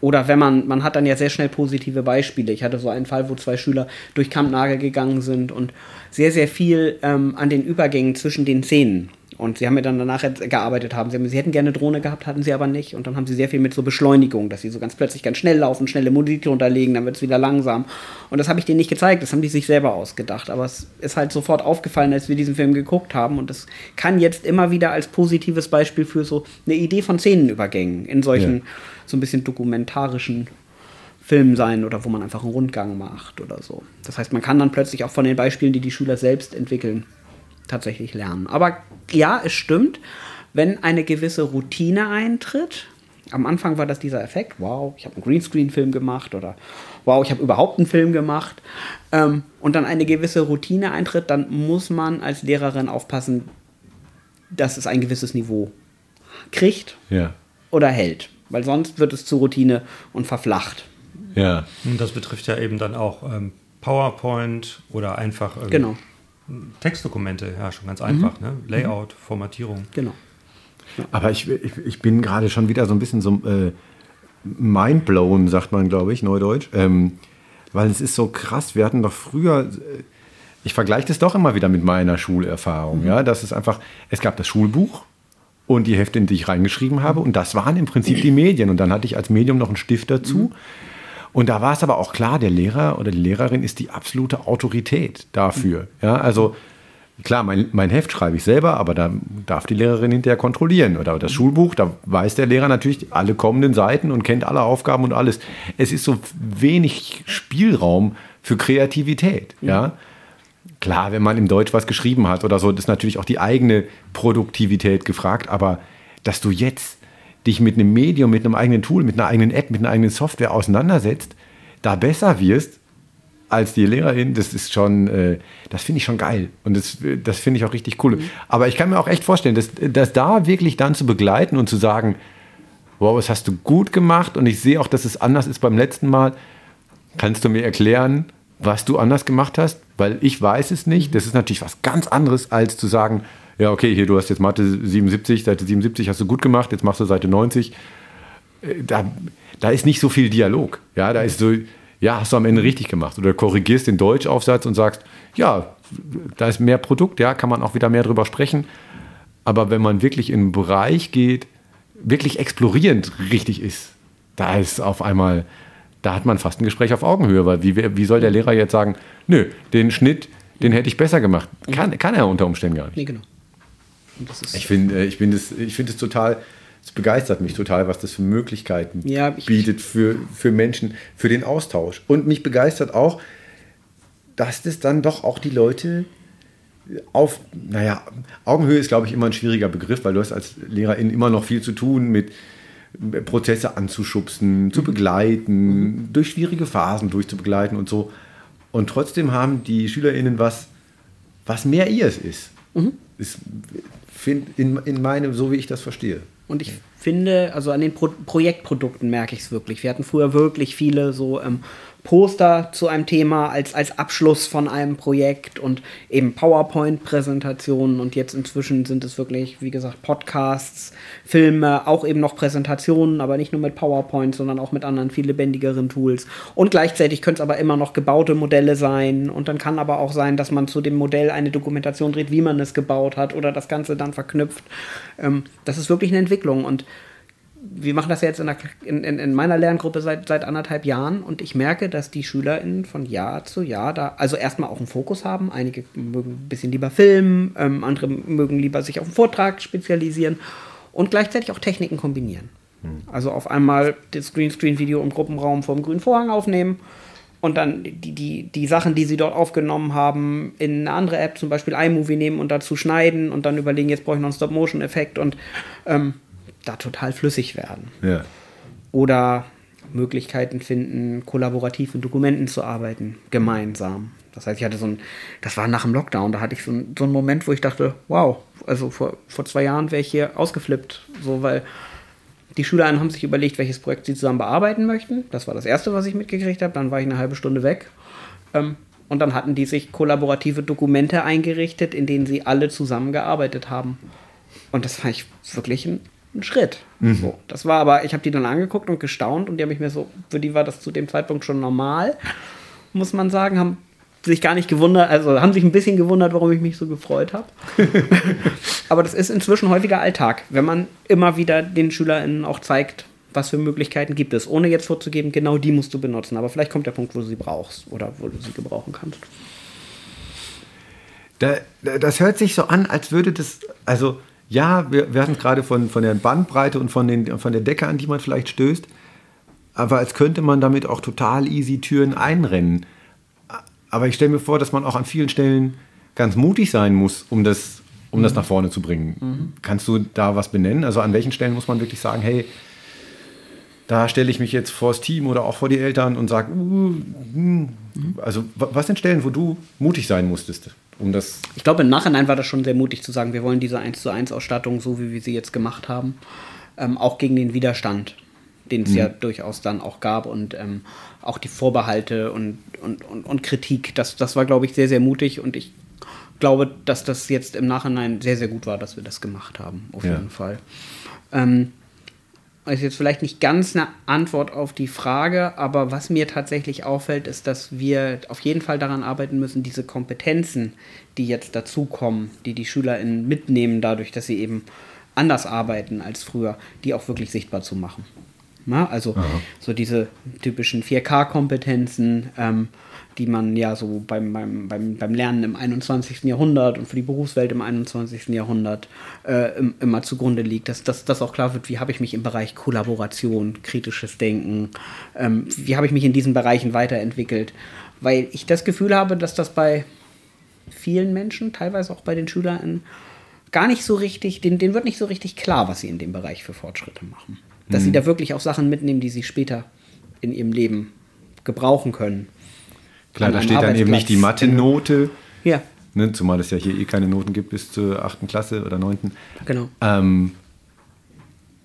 Oder wenn man, man hat dann ja sehr schnell positive Beispiele. Ich hatte so einen Fall, wo zwei Schüler durch Kampnagel gegangen sind und sehr, sehr viel ähm, an den Übergängen zwischen den Szenen Und sie haben mir dann danach gearbeitet haben. Sie, haben, sie hätten gerne Drohne gehabt, hatten sie aber nicht. Und dann haben sie sehr viel mit so Beschleunigung, dass sie so ganz plötzlich ganz schnell laufen, schnelle Musik runterlegen, dann wird es wieder langsam. Und das habe ich denen nicht gezeigt, das haben die sich selber ausgedacht. Aber es ist halt sofort aufgefallen, als wir diesen Film geguckt haben. Und das kann jetzt immer wieder als positives Beispiel für so eine Idee von Szenenübergängen in solchen ja. so ein bisschen dokumentarischen Film sein oder wo man einfach einen Rundgang macht oder so. Das heißt, man kann dann plötzlich auch von den Beispielen, die die Schüler selbst entwickeln, tatsächlich lernen. Aber ja, es stimmt, wenn eine gewisse Routine eintritt, am Anfang war das dieser Effekt, wow, ich habe einen Greenscreen-Film gemacht oder wow, ich habe überhaupt einen Film gemacht ähm, und dann eine gewisse Routine eintritt, dann muss man als Lehrerin aufpassen, dass es ein gewisses Niveau kriegt ja. oder hält, weil sonst wird es zur Routine und verflacht. Ja. Und das betrifft ja eben dann auch ähm, PowerPoint oder einfach ähm, genau. Textdokumente, ja, schon ganz einfach, mhm. ne? Layout, Formatierung. Genau. Ja. Aber ich, ich, ich, bin gerade schon wieder so ein bisschen so äh, mindblown, sagt man, glaube ich, neudeutsch. Ähm, weil es ist so krass, wir hatten doch früher, äh, ich vergleiche das doch immer wieder mit meiner Schulerfahrung, mhm. ja, dass es einfach, es gab das Schulbuch und die Hefte, in die ich reingeschrieben habe und das waren im Prinzip die Medien und dann hatte ich als Medium noch einen Stift dazu. Mhm und da war es aber auch klar, der Lehrer oder die Lehrerin ist die absolute Autorität dafür. Ja, also klar, mein, mein Heft schreibe ich selber, aber da darf die Lehrerin hinterher kontrollieren. Oder das Schulbuch, da weiß der Lehrer natürlich alle kommenden Seiten und kennt alle Aufgaben und alles. Es ist so wenig Spielraum für Kreativität. Ja. Klar, wenn man im Deutsch was geschrieben hat oder so, ist natürlich auch die eigene Produktivität gefragt. Aber dass du jetzt dich mit einem Medium, mit einem eigenen Tool, mit einer eigenen App, mit einer eigenen Software auseinandersetzt, da besser wirst als die Lehrerin, das ist schon, äh, das finde ich schon geil. Und das, das finde ich auch richtig cool. Mhm. Aber ich kann mir auch echt vorstellen, dass, dass da wirklich dann zu begleiten und zu sagen, wow, das hast du gut gemacht und ich sehe auch, dass es anders ist beim letzten Mal. Kannst du mir erklären, was du anders gemacht hast? Weil ich weiß es nicht. Das ist natürlich was ganz anderes, als zu sagen, ja, okay, hier, du hast jetzt Mathe 77, Seite 77 hast du gut gemacht, jetzt machst du Seite 90. Äh, da, da ist nicht so viel Dialog. Ja, da ist so, ja, hast du am Ende richtig gemacht. Oder korrigierst den Deutschaufsatz und sagst, ja, da ist mehr Produkt, ja, kann man auch wieder mehr drüber sprechen. Aber wenn man wirklich in einen Bereich geht, wirklich explorierend richtig ist, da ist auf einmal, da hat man fast ein Gespräch auf Augenhöhe, weil wie, wie soll der Lehrer jetzt sagen, nö, den Schnitt, den hätte ich besser gemacht. Kann, kann er unter Umständen gar nicht. Nee, genau ich finde äh, ich find es find total, es begeistert mich total, was das für Möglichkeiten ja, bietet für, für Menschen, für den Austausch. Und mich begeistert auch, dass das dann doch auch die Leute auf, naja, Augenhöhe ist, glaube ich, immer ein schwieriger Begriff, weil du hast als Lehrerin immer noch viel zu tun mit Prozesse anzuschubsen, zu mhm. begleiten, mhm. durch schwierige Phasen durchzubegleiten und so. Und trotzdem haben die SchülerInnen was, was mehr ihres ist. Mhm. ist find, in, in meinem, so wie ich das verstehe. Und ich finde, also an den Pro Projektprodukten merke ich es wirklich. Wir hatten früher wirklich viele so ähm, Poster zu einem Thema als, als Abschluss von einem Projekt und eben PowerPoint-Präsentationen und jetzt inzwischen sind es wirklich, wie gesagt, Podcasts, Filme, auch eben noch Präsentationen, aber nicht nur mit PowerPoint, sondern auch mit anderen viel lebendigeren Tools. Und gleichzeitig können es aber immer noch gebaute Modelle sein und dann kann aber auch sein, dass man zu dem Modell eine Dokumentation dreht, wie man es gebaut hat oder das Ganze dann verknüpft. Ähm, das ist wirklich eine Entwicklung und wir machen das ja jetzt in, der, in, in, meiner Lerngruppe seit, seit anderthalb Jahren und ich merke, dass die SchülerInnen von Jahr zu Jahr da also erstmal auch einen Fokus haben. Einige mögen ein bisschen lieber filmen, ähm, andere mögen lieber sich auf den Vortrag spezialisieren und gleichzeitig auch Techniken kombinieren. Hm. Also auf einmal das Greenscreen-Video im Gruppenraum vor dem grünen Vorhang aufnehmen und dann die, die, die Sachen, die sie dort aufgenommen haben, in eine andere App, zum Beispiel iMovie nehmen und dazu schneiden und dann überlegen, jetzt brauche ich noch einen Stop-Motion-Effekt und ähm, da total flüssig werden. Ja. Oder Möglichkeiten finden, kollaborativ in Dokumenten zu arbeiten, gemeinsam. Das heißt, ich hatte so ein, das war nach dem Lockdown, da hatte ich so, ein, so einen Moment, wo ich dachte, wow, also vor, vor zwei Jahren wäre ich hier ausgeflippt, so, weil die Schüler haben sich überlegt, welches Projekt sie zusammen bearbeiten möchten. Das war das Erste, was ich mitgekriegt habe. Dann war ich eine halbe Stunde weg. Ähm, und dann hatten die sich kollaborative Dokumente eingerichtet, in denen sie alle zusammengearbeitet haben. Und das fand ich wirklich ein ein Schritt. Mhm. So, das war aber, ich habe die dann angeguckt und gestaunt und die habe ich mir so, für die war das zu dem Zeitpunkt schon normal, muss man sagen, haben sich gar nicht gewundert, also haben sich ein bisschen gewundert, warum ich mich so gefreut habe. Aber das ist inzwischen häufiger Alltag, wenn man immer wieder den SchülerInnen auch zeigt, was für Möglichkeiten gibt es, ohne jetzt vorzugeben, genau die musst du benutzen. Aber vielleicht kommt der Punkt, wo du sie brauchst oder wo du sie gebrauchen kannst. Da, das hört sich so an, als würde das, also ja, wir, wir hatten gerade von, von der Bandbreite und von, den, von der Decke, an die man vielleicht stößt, aber als könnte man damit auch total easy Türen einrennen. Aber ich stelle mir vor, dass man auch an vielen Stellen ganz mutig sein muss, um das, um mhm. das nach vorne zu bringen. Mhm. Kannst du da was benennen? Also an welchen Stellen muss man wirklich sagen, hey, da stelle ich mich jetzt vor das Team oder auch vor die Eltern und sage, uh, uh, also was sind Stellen, wo du mutig sein musstest, um das. Ich glaube, im Nachhinein war das schon sehr mutig zu sagen, wir wollen diese 1 zu 1 Ausstattung, so wie wir sie jetzt gemacht haben, ähm, auch gegen den Widerstand, den es mhm. ja durchaus dann auch gab und ähm, auch die Vorbehalte und, und, und, und Kritik. Das, das war, glaube ich, sehr, sehr mutig und ich glaube, dass das jetzt im Nachhinein sehr, sehr gut war, dass wir das gemacht haben, auf ja. jeden Fall. Ähm, ist jetzt vielleicht nicht ganz eine Antwort auf die Frage, aber was mir tatsächlich auffällt, ist, dass wir auf jeden Fall daran arbeiten müssen, diese Kompetenzen, die jetzt dazukommen, die die SchülerInnen mitnehmen, dadurch, dass sie eben anders arbeiten als früher, die auch wirklich sichtbar zu machen. Na, also Aha. so diese typischen 4K-Kompetenzen, ähm, die man ja so beim, beim, beim, beim Lernen im 21. Jahrhundert und für die Berufswelt im 21. Jahrhundert äh, immer zugrunde liegt, dass, dass das auch klar wird, wie habe ich mich im Bereich Kollaboration, kritisches Denken, ähm, wie habe ich mich in diesen Bereichen weiterentwickelt, weil ich das Gefühl habe, dass das bei vielen Menschen, teilweise auch bei den Schülern, gar nicht so richtig, denen, denen wird nicht so richtig klar, was sie in dem Bereich für Fortschritte machen. Dass mhm. sie da wirklich auch Sachen mitnehmen, die sie später in ihrem Leben gebrauchen können. Klar, da steht dann eben nicht die Mathe-Note. Ja. Ne, zumal es ja hier eh keine Noten gibt bis zur 8. Klasse oder 9. Genau. Ähm,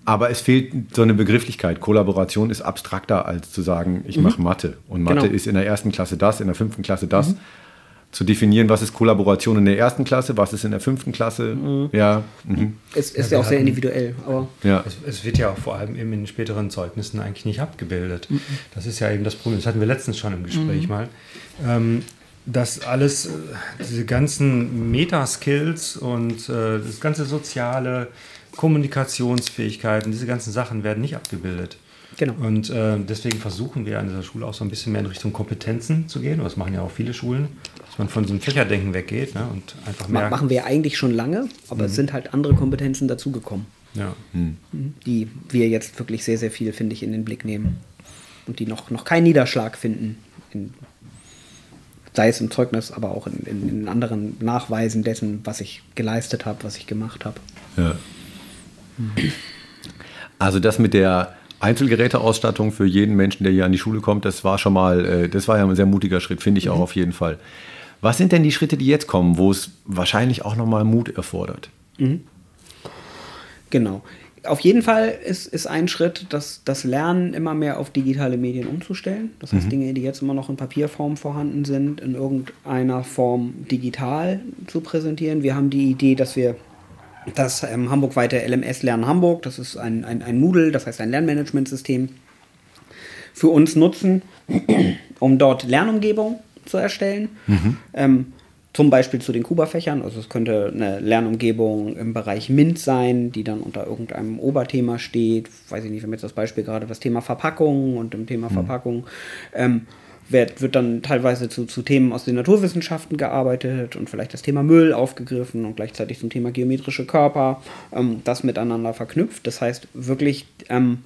aber es fehlt so eine Begrifflichkeit. Kollaboration ist abstrakter als zu sagen, ich mhm. mache Mathe. Und Mathe genau. ist in der ersten Klasse das, in der fünften Klasse das. Mhm. Zu definieren, was ist Kollaboration in der ersten Klasse, was ist in der fünften Klasse. Mhm. Ja. Mhm. Es ist ja, ja auch sehr individuell. Aber ja. Es, es, wird ja auch vor allem eben in den späteren Zeugnissen eigentlich nicht abgebildet. Mhm. Das ist ja eben das Problem. Das hatten wir letztens schon im Gespräch mhm. mal ähm, dass alles, äh, diese ganzen Metaskills und äh, das ganze soziale Kommunikationsfähigkeiten, diese ganzen Sachen werden nicht abgebildet. Genau. Und äh, deswegen versuchen wir an dieser Schule auch so ein bisschen mehr in Richtung Kompetenzen zu gehen. Das machen ja auch viele Schulen, dass man von so einem Fächerdenken weggeht ne, und einfach mehr. Machen wir eigentlich schon lange, aber mhm. es sind halt andere Kompetenzen dazugekommen. Ja. Mhm. Die wir jetzt wirklich sehr, sehr viel, finde ich, in den Blick nehmen. Und die noch, noch keinen Niederschlag finden in sei es im Zeugnis, aber auch in, in, in anderen Nachweisen dessen, was ich geleistet habe, was ich gemacht habe. Ja. Also das mit der Einzelgeräteausstattung für jeden Menschen, der hier an die Schule kommt, das war schon mal, äh, das war ja ein sehr mutiger Schritt, finde ich mhm. auch auf jeden Fall. Was sind denn die Schritte, die jetzt kommen, wo es wahrscheinlich auch nochmal Mut erfordert? Mhm. Genau auf jeden Fall ist, ist ein Schritt, das, das Lernen immer mehr auf digitale Medien umzustellen. Das heißt, mhm. Dinge, die jetzt immer noch in Papierform vorhanden sind, in irgendeiner Form digital zu präsentieren. Wir haben die Idee, dass wir das ähm, Hamburg-weite LMS Lernen Hamburg, das ist ein, ein, ein Moodle, das heißt ein Lernmanagementsystem, für uns nutzen, um dort Lernumgebung zu erstellen. Mhm. Ähm, zum Beispiel zu den Kuba-Fächern. Also es könnte eine Lernumgebung im Bereich MINT sein, die dann unter irgendeinem Oberthema steht. Weiß ich nicht, wir haben jetzt das Beispiel gerade das Thema Verpackung und im Thema mhm. Verpackung ähm, wird, wird dann teilweise zu, zu Themen aus den Naturwissenschaften gearbeitet und vielleicht das Thema Müll aufgegriffen und gleichzeitig zum Thema geometrische Körper, ähm, das miteinander verknüpft. Das heißt wirklich ähm,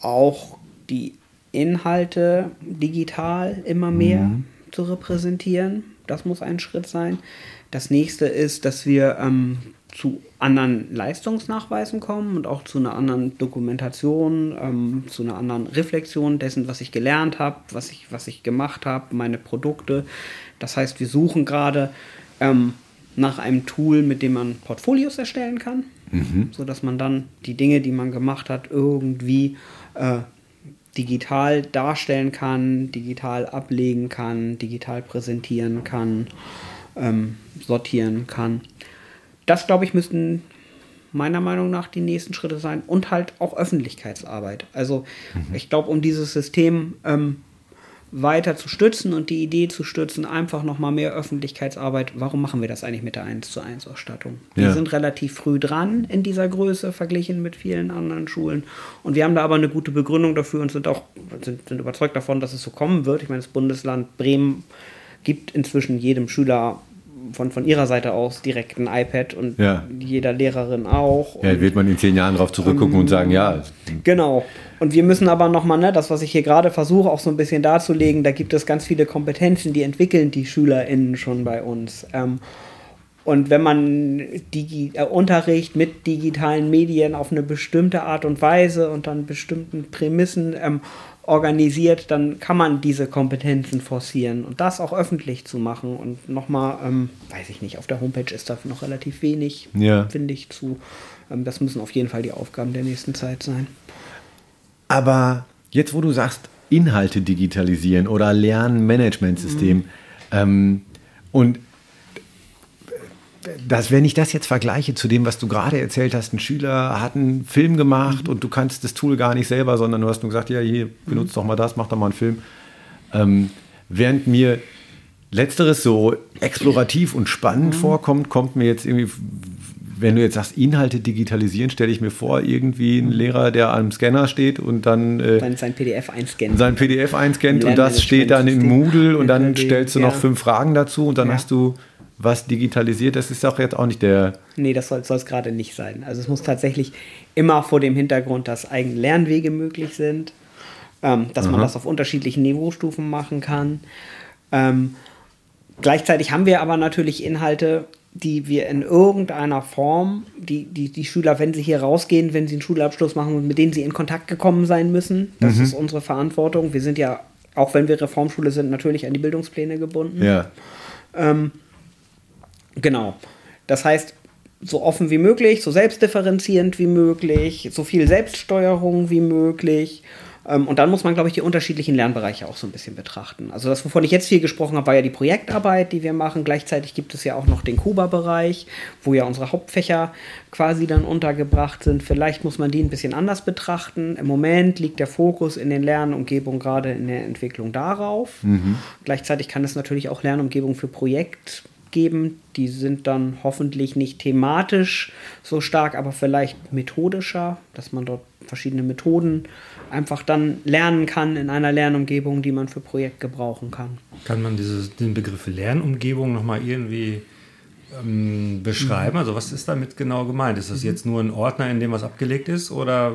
auch die Inhalte digital immer mehr mhm. zu repräsentieren das muss ein Schritt sein. Das nächste ist, dass wir ähm, zu anderen Leistungsnachweisen kommen und auch zu einer anderen Dokumentation, ähm, zu einer anderen Reflexion dessen, was ich gelernt habe, was ich, was ich gemacht habe, meine Produkte. Das heißt, wir suchen gerade ähm, nach einem Tool, mit dem man Portfolios erstellen kann, mhm. sodass man dann die Dinge, die man gemacht hat, irgendwie äh, digital darstellen kann, digital ablegen kann, digital präsentieren kann, ähm, sortieren kann. Das, glaube ich, müssten meiner Meinung nach die nächsten Schritte sein und halt auch Öffentlichkeitsarbeit. Also mhm. ich glaube, um dieses System ähm, weiter zu stützen und die Idee zu stützen, einfach nochmal mehr Öffentlichkeitsarbeit. Warum machen wir das eigentlich mit der 1 zu 1 Ausstattung? Wir Ja. sind relativ früh dran in dieser Größe verglichen mit vielen anderen Schulen. Und wir haben da aber eine gute Begründung dafür und sind auch sind, sind überzeugt davon, dass es so kommen wird. Ich meine, das Bundesland Bremen gibt inzwischen jedem Schüler von, von ihrer Seite aus direkt ein iPad und Ja. jeder Lehrerin auch. Ja, Und- wird man in zehn Jahren darauf zurückgucken und sagen, ja, Genau. Und wir müssen aber nochmal, ne, das, was ich hier gerade versuche, auch so ein bisschen darzulegen, da gibt es ganz viele Kompetenzen, die entwickeln die SchülerInnen schon bei uns. Ähm, und wenn man Digi äh, Unterricht mit digitalen Medien auf eine bestimmte Art und Weise und dann bestimmten Prämissen ähm, organisiert, dann kann man diese Kompetenzen forcieren und das auch öffentlich zu machen. Und nochmal, ähm, weiß ich nicht, auf der Homepage ist da noch relativ wenig, Ja. finde ich, zu. Ähm, das müssen auf jeden Fall die Aufgaben der nächsten Zeit sein. Aber jetzt, wo du sagst, Inhalte digitalisieren oder Lernmanagementsystem ähm, und das, wenn ich das jetzt vergleiche zu dem, was du gerade erzählt hast, ein Schüler hat einen Film gemacht und du kannst das Tool gar nicht selber, sondern du hast nur gesagt, ja, hier, benutzt doch mal das, mach doch mal einen Film. Ähm, während mir letzteres so explorativ und spannend vorkommt, kommt mir jetzt irgendwie, wenn du jetzt sagst, Inhalte digitalisieren, stelle ich mir vor, irgendwie ein Lehrer, der am Scanner steht und dann äh, Sein, sein PDF einscannen. sein PDF einscannt und das steht dann in Moodle und dann stellst du noch fünf Fragen dazu und dann Ja. hast du was digitalisiert. Das ist auch jetzt auch nicht der. Nee, das soll es gerade nicht sein. Also es muss tatsächlich immer vor dem Hintergrund, dass eigene Lernwege möglich sind, ähm, dass man das auf unterschiedlichen Niveaustufen machen kann. Ähm, gleichzeitig haben wir aber natürlich Inhalte, die wir in irgendeiner Form, die, die, die Schüler, wenn sie hier rausgehen, wenn sie einen Schulabschluss machen, mit denen sie in Kontakt gekommen sein müssen. Das ist unsere Verantwortung. Wir sind ja, auch wenn wir Reformschule sind, natürlich an die Bildungspläne gebunden. Ja. Genau. Das heißt, so offen wie möglich, so selbstdifferenzierend wie möglich, so viel Selbststeuerung wie möglich. Ähm, Und dann muss man, glaube ich, die unterschiedlichen Lernbereiche auch so ein bisschen betrachten. Also das, wovon ich jetzt viel gesprochen habe, war ja die Projektarbeit, die wir machen. Gleichzeitig gibt es ja auch noch den Kuba-Bereich, wo ja unsere Hauptfächer quasi dann untergebracht sind. Vielleicht muss man die ein bisschen anders betrachten. Im Moment liegt der Fokus in den Lernumgebungen gerade in der Entwicklung darauf. Gleichzeitig kann es natürlich auch Lernumgebungen für Projekt geben. Die sind dann hoffentlich nicht thematisch so stark, aber vielleicht methodischer, dass man dort verschiedene Methoden einfach dann lernen kann in einer Lernumgebung, die man für Projekt gebrauchen kann. Kann man dieses, den Begriff Lernumgebung nochmal irgendwie ähm, beschreiben? Also was ist damit genau gemeint? Ist das jetzt nur ein Ordner, in dem was abgelegt ist oder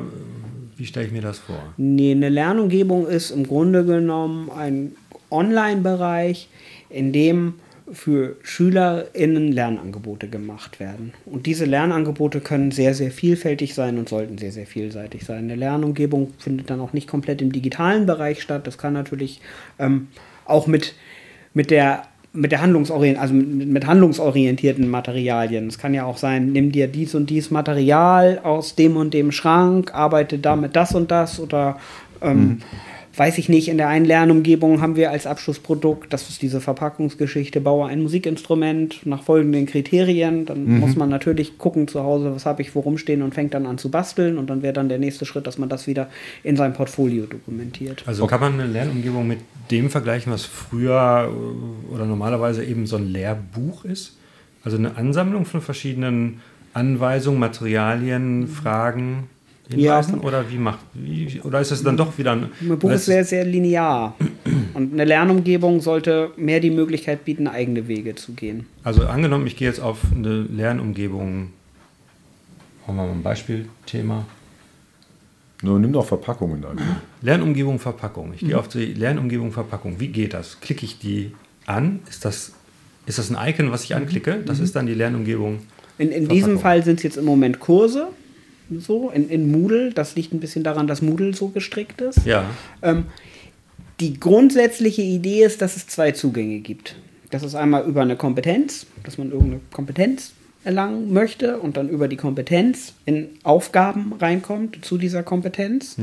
wie stelle ich mir das vor? Nee, eine Lernumgebung ist im Grunde genommen ein Online-Bereich, in dem für SchülerInnen Lernangebote gemacht werden. Und diese Lernangebote können sehr, sehr vielfältig sein und sollten sehr, sehr vielseitig sein. Eine Lernumgebung findet dann auch nicht komplett im digitalen Bereich statt. Das kann natürlich ähm, auch mit, mit der mit der Handlungsorient also mit, mit handlungsorientierten Materialien. Es kann ja auch sein, nimm dir dies und dies Material aus dem und dem Schrank, arbeite damit das und das oder ähm, weiß ich nicht, in der einen Lernumgebung haben wir als Abschlussprodukt, das ist diese Verpackungsgeschichte, baue ein Musikinstrument nach folgenden Kriterien. Dann muss man natürlich gucken zu Hause, was habe ich wo rumstehen und fängt dann an zu basteln und dann wäre dann der nächste Schritt, dass man das wieder in sein Portfolio dokumentiert. Also kann man eine Lernumgebung mit dem vergleichen, was früher äh, oder normalerweise eben so ein Lehrbuch ist? Also eine Ansammlung von verschiedenen Anweisungen, Materialien, Fragen, Ja. Hinweisen? Oder wie macht wie, oder ist es dann doch wieder ein Ein Buch ist sehr, sehr linear. Und eine Lernumgebung sollte mehr die Möglichkeit bieten, eigene Wege zu gehen. Also angenommen, ich gehe jetzt auf eine Lernumgebung. Machen wir mal ein Beispielthema. Nur nimm doch Verpackungen dann. Lernumgebung Verpackung. Ich gehe auf die Lernumgebung Verpackung. Wie geht das? Klicke ich die an? Ist das, ist das ein Icon, was ich anklicke? Das ist dann die Lernumgebung. In, in diesem. Fall sind es jetzt im Moment Kurse, so in, in Moodle. Das liegt ein bisschen daran, dass Moodle so gestrickt ist. Ja. Ähm, die grundsätzliche Idee ist, dass es zwei Zugänge gibt. Das ist einmal über eine Kompetenz, dass man irgendeine Kompetenz erlangen möchte und dann über die Kompetenz in Aufgaben reinkommt zu dieser Kompetenz.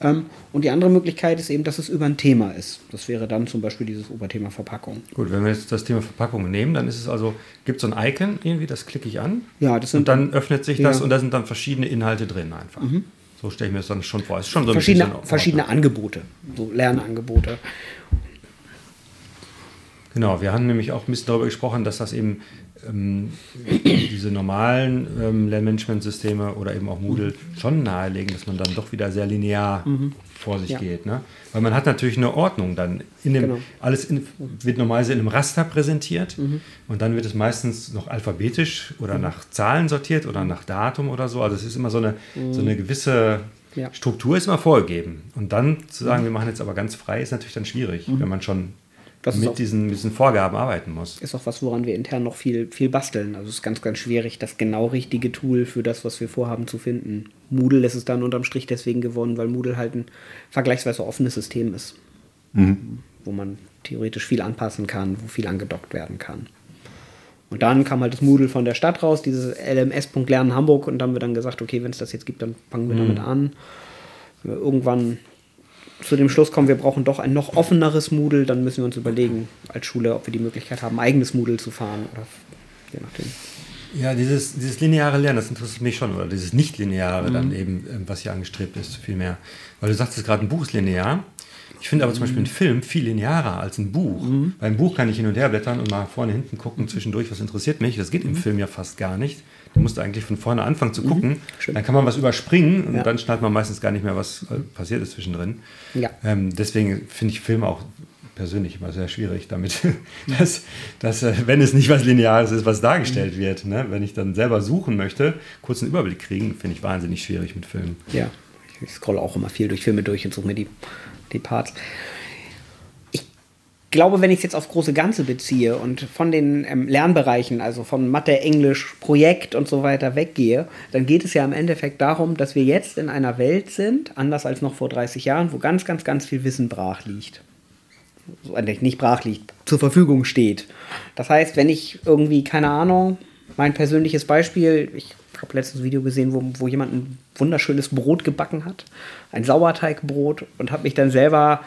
Ähm, und die andere Möglichkeit ist eben, dass es über ein Thema ist. Das wäre dann zum Beispiel dieses Oberthema Verpackung. Gut, wenn wir jetzt das Thema Verpackung nehmen, dann ist es also, gibt es so ein Icon irgendwie, das klicke ich an. Ja, das sind und dann öffnet sich das Ja. und da sind dann verschiedene Inhalte drin einfach. So stelle ich mir das dann schon vor. Es ist schon so verschiedene, ein verschiedene Angebote, so Lernangebote. Genau, wir haben nämlich auch ein bisschen darüber gesprochen, dass das eben ähm, diese normalen ähm, Lernmanagementsysteme oder eben auch Moodle schon nahelegen, dass man dann doch wieder sehr linear vor sich Ja. geht. Ne? Weil man hat natürlich eine Ordnung dann. In dem, Genau. Alles in, wird normalerweise in einem Raster präsentiert und dann wird es meistens noch alphabetisch oder nach Zahlen sortiert oder nach Datum oder so. Also es ist immer so eine, so eine gewisse Ja. Struktur ist immer vorgegeben. Und dann zu sagen, wir machen jetzt aber ganz frei, ist natürlich dann schwierig, wenn man schon Das mit auch- diesen, mit diesen Vorgaben arbeiten muss. Ist auch was, woran wir intern noch viel, viel basteln. Also es ist ganz, ganz schwierig, das genau richtige Tool für das, was wir vorhaben, zu finden. Moodle ist es dann unterm Strich deswegen gewonnen, weil Moodle halt ein vergleichsweise offenes System ist. Wo man theoretisch viel anpassen kann, wo viel angedockt werden kann. Und dann kam halt das Moodle von der Stadt raus, dieses LMS.lernen Hamburg, und dann haben wir dann gesagt, okay, wenn es das jetzt gibt, dann fangen wir damit an. Irgendwann zu dem Schluss kommen, wir brauchen doch ein noch offeneres Moodle, dann müssen wir uns überlegen als Schule, ob wir die Möglichkeit haben, eigenes Moodle zu fahren oder je nachdem. Ja, dieses, dieses lineare Lernen, das interessiert mich schon, oder dieses nicht-lineare Mhm. dann eben, ähm, was hier angestrebt ist, vielmehr. Weil du sagtest gerade, ein Buch ist linear. Ich finde aber zum Beispiel einen Film viel linearer als ein Buch. Mhm. Beim Buch kann ich hin und her blättern und mal vorne, hinten gucken, zwischendurch, was interessiert mich. Das geht im Mhm. Film ja fast gar nicht. Du musst eigentlich von vorne anfangen zu gucken. Dann kann man was überspringen und Ja. dann schnallt man meistens gar nicht mehr, was äh, passiert ist zwischendrin. Ja. Ähm, deswegen finde ich Filme auch persönlich immer sehr schwierig damit, dass, dass äh, wenn es nicht was Lineares ist, was dargestellt wird. Ne? Wenn ich dann selber suchen möchte, kurz einen Überblick kriegen, finde ich wahnsinnig schwierig mit Filmen. Ja, ich scrolle auch immer viel durch Filme durch und suche mir die, die Parts. Ich glaube, wenn ich es jetzt aufs große Ganze beziehe und von den ähm, Lernbereichen, also von Mathe, Englisch, Projekt und so weiter weggehe, dann geht es ja im Endeffekt darum, dass wir jetzt in einer Welt sind, anders als noch vor 30 Jahren, wo ganz, ganz, ganz viel Wissen brach liegt. So, äh, nicht brach liegt, zur Verfügung steht. Das heißt, wenn ich irgendwie, keine Ahnung, mein persönliches Beispiel, ich habe letztens ein Video gesehen, wo, wo jemand ein wunderschönes Brot gebacken hat, ein Sauerteigbrot und habe mich dann selber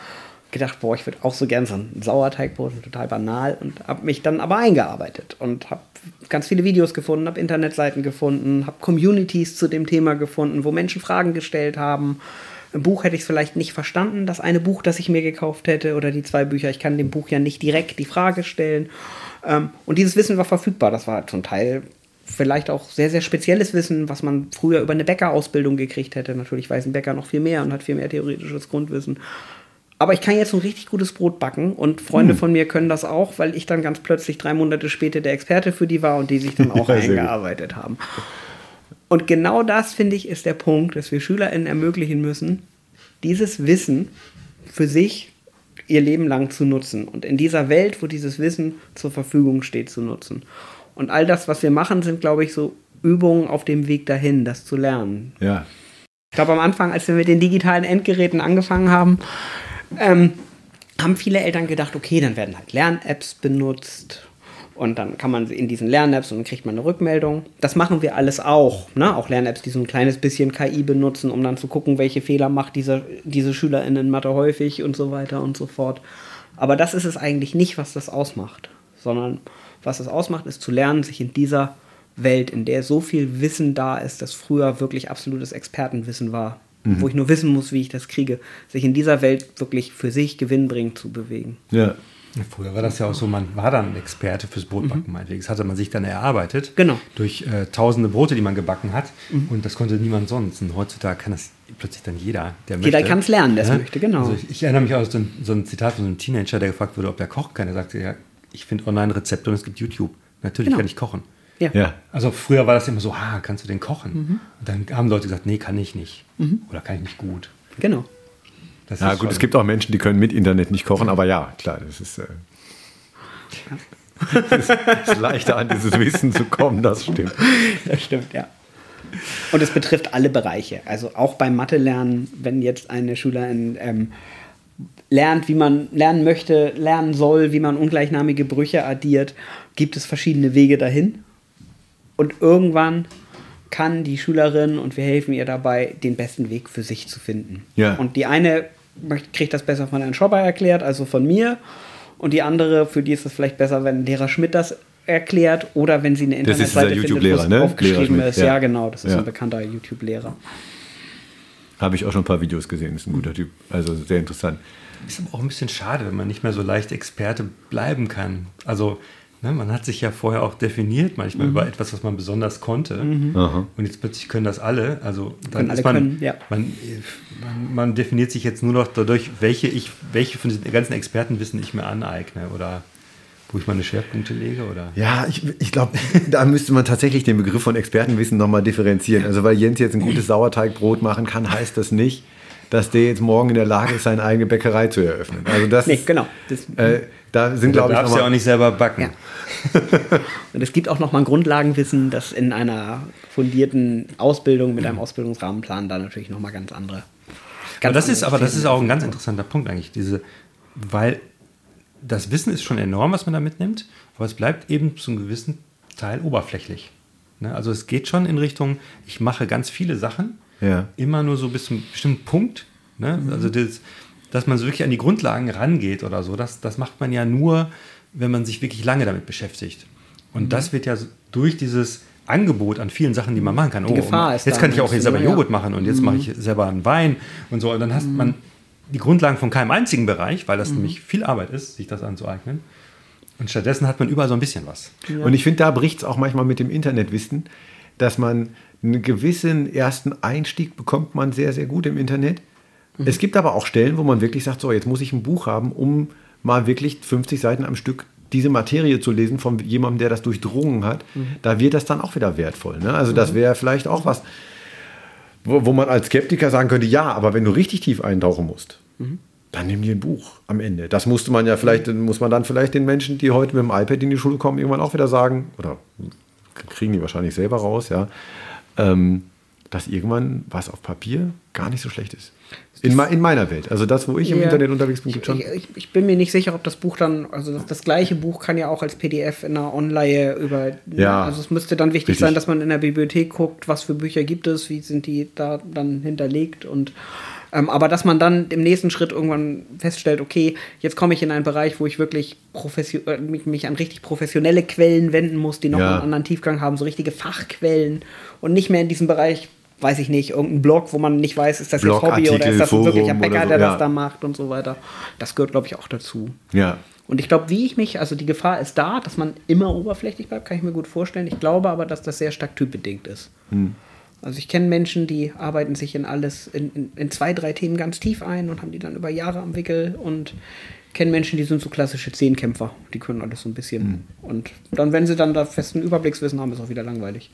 gedacht, boah, ich würde auch so gern so ein Sauerteigbrot, total banal und habe mich dann aber eingearbeitet und habe ganz viele Videos gefunden, habe Internetseiten gefunden, habe Communities zu dem Thema gefunden, wo Menschen Fragen gestellt haben. Im Buch hätte ich es vielleicht nicht verstanden, das eine Buch, das ich mir gekauft hätte oder die zwei Bücher. Ich kann dem Buch ja nicht direkt die Frage stellen. Ähm, und dieses Wissen war verfügbar. Das war zum Teil vielleicht auch sehr, sehr spezielles Wissen, was man früher über eine Bäckerausbildung gekriegt hätte. Natürlich weiß ein Bäcker noch viel mehr und hat viel mehr theoretisches Grundwissen. Aber ich kann jetzt ein richtig gutes Brot backen und Freunde von mir können das auch, weil ich dann ganz plötzlich drei Monate später der Experte für die war und die sich dann auch Ja, eingearbeitet haben. Und genau das, finde ich, ist der Punkt, dass wir SchülerInnen ermöglichen müssen, dieses Wissen für sich ihr Leben lang zu nutzen und in dieser Welt, wo dieses Wissen zur Verfügung steht, zu nutzen. Und all das, was wir machen, sind, glaube ich, so Übungen auf dem Weg dahin, das zu lernen. Ja. Ich glaube, am Anfang, als wir mit den digitalen Endgeräten angefangen haben, ähm, haben viele Eltern gedacht, okay, dann werden halt Lern-Apps benutzt und dann kann man in diesen Lern-Apps und dann kriegt man eine Rückmeldung. Das machen wir alles auch. Ne? Auch Lern-Apps, die so ein kleines bisschen KI benutzen, um dann zu gucken, welche Fehler macht diese, diese SchülerInnen in Mathe häufig und so weiter und so fort. Aber das ist es eigentlich nicht, was das ausmacht, sondern was es ausmacht, ist zu lernen, sich in dieser Welt, in der so viel Wissen da ist, das früher wirklich absolutes Expertenwissen war, wo ich nur wissen muss, wie ich das kriege, sich in dieser Welt wirklich für sich gewinnbringend zu bewegen. Ja. Früher war das ja auch so, man war dann Experte fürs Brotbacken, meinetwegen. Das hatte man sich dann erarbeitet. Mhm. Genau. Mhm. Durch äh, tausende Brote, die man gebacken hat. Und das konnte niemand sonst. Und heutzutage kann das plötzlich dann jeder, der Jeder möchte. kann's lernen, der es möchte, genau. Also ich, ich erinnere mich auch an so ein, so ein Zitat von so einem Teenager, der gefragt wurde, ob er kochen kann. Er sagte, ja, ich finde Online-Rezepte und es gibt YouTube. Natürlich Genau. kann ich kochen. Ja. Ja. Also früher war das immer so, ah, kannst du den kochen? Mhm. Und dann haben Leute gesagt, nee, kann ich nicht. Oder kann ich nicht gut. Genau. Das Ja, ist gut, schon- es gibt auch Menschen, die können mit Internet nicht kochen, aber ja, klar, das ist, äh, es ist leichter an dieses Wissen zu kommen, das stimmt. Das stimmt, ja. Und es betrifft alle Bereiche. Also auch beim Mathe-Lernen, wenn jetzt eine Schülerin ähm, lernt, wie man lernen möchte, lernen soll, wie man ungleichnamige Brüche addiert, gibt es verschiedene Wege dahin. Und irgendwann kann die Schülerin, und wir helfen ihr dabei, den besten Weg für sich zu finden. Ja. Und die eine kriegt das besser von Herrn Schopper erklärt, also von mir. Und die andere, für die ist es vielleicht besser, wenn Lehrer Schmidt das erklärt oder wenn sie eine Das ist dieser Internetseite findet, wo YouTube-Lehrer, es ne? aufgeschrieben Lehrer Schmidt, ist. Ja. ja. genau, das ist Ja. ein bekannter YouTube-Lehrer. Habe ich auch schon ein paar Videos gesehen, ist ein guter Typ. Also sehr interessant. Ist aber auch ein bisschen schade, wenn man nicht mehr so leicht Experte bleiben kann. Also ne, man hat sich ja vorher auch definiert, manchmal über etwas, was man besonders konnte. Aha. Und jetzt plötzlich können das alle. Also dann ist man, können, ja. man, man, man definiert sich jetzt nur noch dadurch, welche ich, welche von diesen ganzen Expertenwissen ich mir aneigne oder wo ich meine Schwerpunkte lege oder. Ja, ich, ich glaube, da müsste man tatsächlich den Begriff von Expertenwissen nochmal differenzieren. Also weil Jens jetzt ein gutes Sauerteigbrot machen kann, heißt das nicht, dass der jetzt morgen in der Lage ist, seine eigene Bäckerei zu eröffnen. Also das Nee, genau. Das, äh, da sind, Du glaube ich, darfst ja auch nicht selber backen. Ja. Und es gibt auch nochmal ein Grundlagenwissen, das in einer fundierten Ausbildung mit einem Ausbildungsrahmenplan da natürlich nochmal ganz andere. Aber das andere ist, aber das ist auch ein ganz interessanter Punkt eigentlich, diese, weil das Wissen ist schon enorm, was man da mitnimmt, aber es bleibt eben zu einem gewissen Teil oberflächlich. Ne? Also es geht schon in Richtung, ich mache ganz viele Sachen, Ja. immer nur so bis zu einem bestimmten Punkt. Ne? Mhm. Also das, dass man so wirklich an die Grundlagen rangeht oder so, das, das macht man ja nur, wenn man sich wirklich lange damit beschäftigt. Und Mhm. das wird ja durch dieses Angebot an vielen Sachen, die man machen kann. Die Gefahr ist jetzt kann ich auch jetzt du, selber? Ja. Mhm. Joghurt machen und jetzt mache ich selber einen Wein und so. Und dann hast man die Grundlagen von keinem einzigen Bereich, weil das Mhm. nämlich viel Arbeit ist, sich das anzueignen. Und stattdessen hat man überall so ein bisschen was. Und ich finde, da bricht es auch manchmal mit dem Internetwissen, dass man einen gewissen ersten Einstieg bekommt man sehr, sehr gut im Internet. Es gibt aber auch Stellen, wo man wirklich sagt, so, jetzt muss ich ein Buch haben, um mal wirklich 50 Seiten am Stück diese Materie zu lesen von jemandem, der das durchdrungen hat. Da wird das dann auch wieder wertvoll. Ne? Also das wäre vielleicht auch was, wo, wo man als Skeptiker sagen könnte, ja, aber wenn du richtig tief eintauchen musst, dann nimm dir ein Buch am Ende. Das musste man ja vielleicht, muss man dann vielleicht den Menschen, die heute mit dem iPad in die Schule kommen, irgendwann auch wieder sagen, oder kriegen die wahrscheinlich selber raus, ja, dass irgendwann was auf Papier gar nicht so schlecht ist. In, in meiner Welt. Also das, wo ich im Ja. Internet unterwegs bin, gibt schon. Ich, ich, ich bin mir nicht sicher, ob das Buch dann, also das, das gleiche Buch kann ja auch als PDF in einer Online über. Ja. Also es müsste dann wichtig Richtig. sein, dass man in der Bibliothek guckt, was für Bücher gibt es, wie sind die da dann hinterlegt und ähm, aber dass man dann im nächsten Schritt irgendwann feststellt, okay, jetzt komme ich in einen Bereich, wo ich wirklich äh, mich, mich an richtig professionelle Quellen wenden muss, die noch Ja. einen anderen Tiefgang haben, so richtige Fachquellen und nicht mehr in diesem Bereich, weiß ich nicht, irgendein Blog, wo man nicht weiß, ist das jetzt Hobby oder Blogartikel, ist das ein wirklicher Forum oder Bäcker, so, der ja. das da macht und so weiter. Das gehört, glaube ich, auch dazu. Ja. Und ich glaube, wie ich mich, also die Gefahr ist da, dass man immer oberflächlich bleibt, kann ich mir gut vorstellen. Ich glaube aber, dass das sehr stark typbedingt ist. Also ich kenne Menschen, die arbeiten sich in alles, in, in, in zwei, drei Themen ganz tief ein und haben die dann über Jahre am Wickel und kenne Menschen, die sind so klassische Zehnkämpfer, die können alles so ein bisschen. Und dann, wenn sie dann da festen Überblickswissen haben, ist auch wieder langweilig.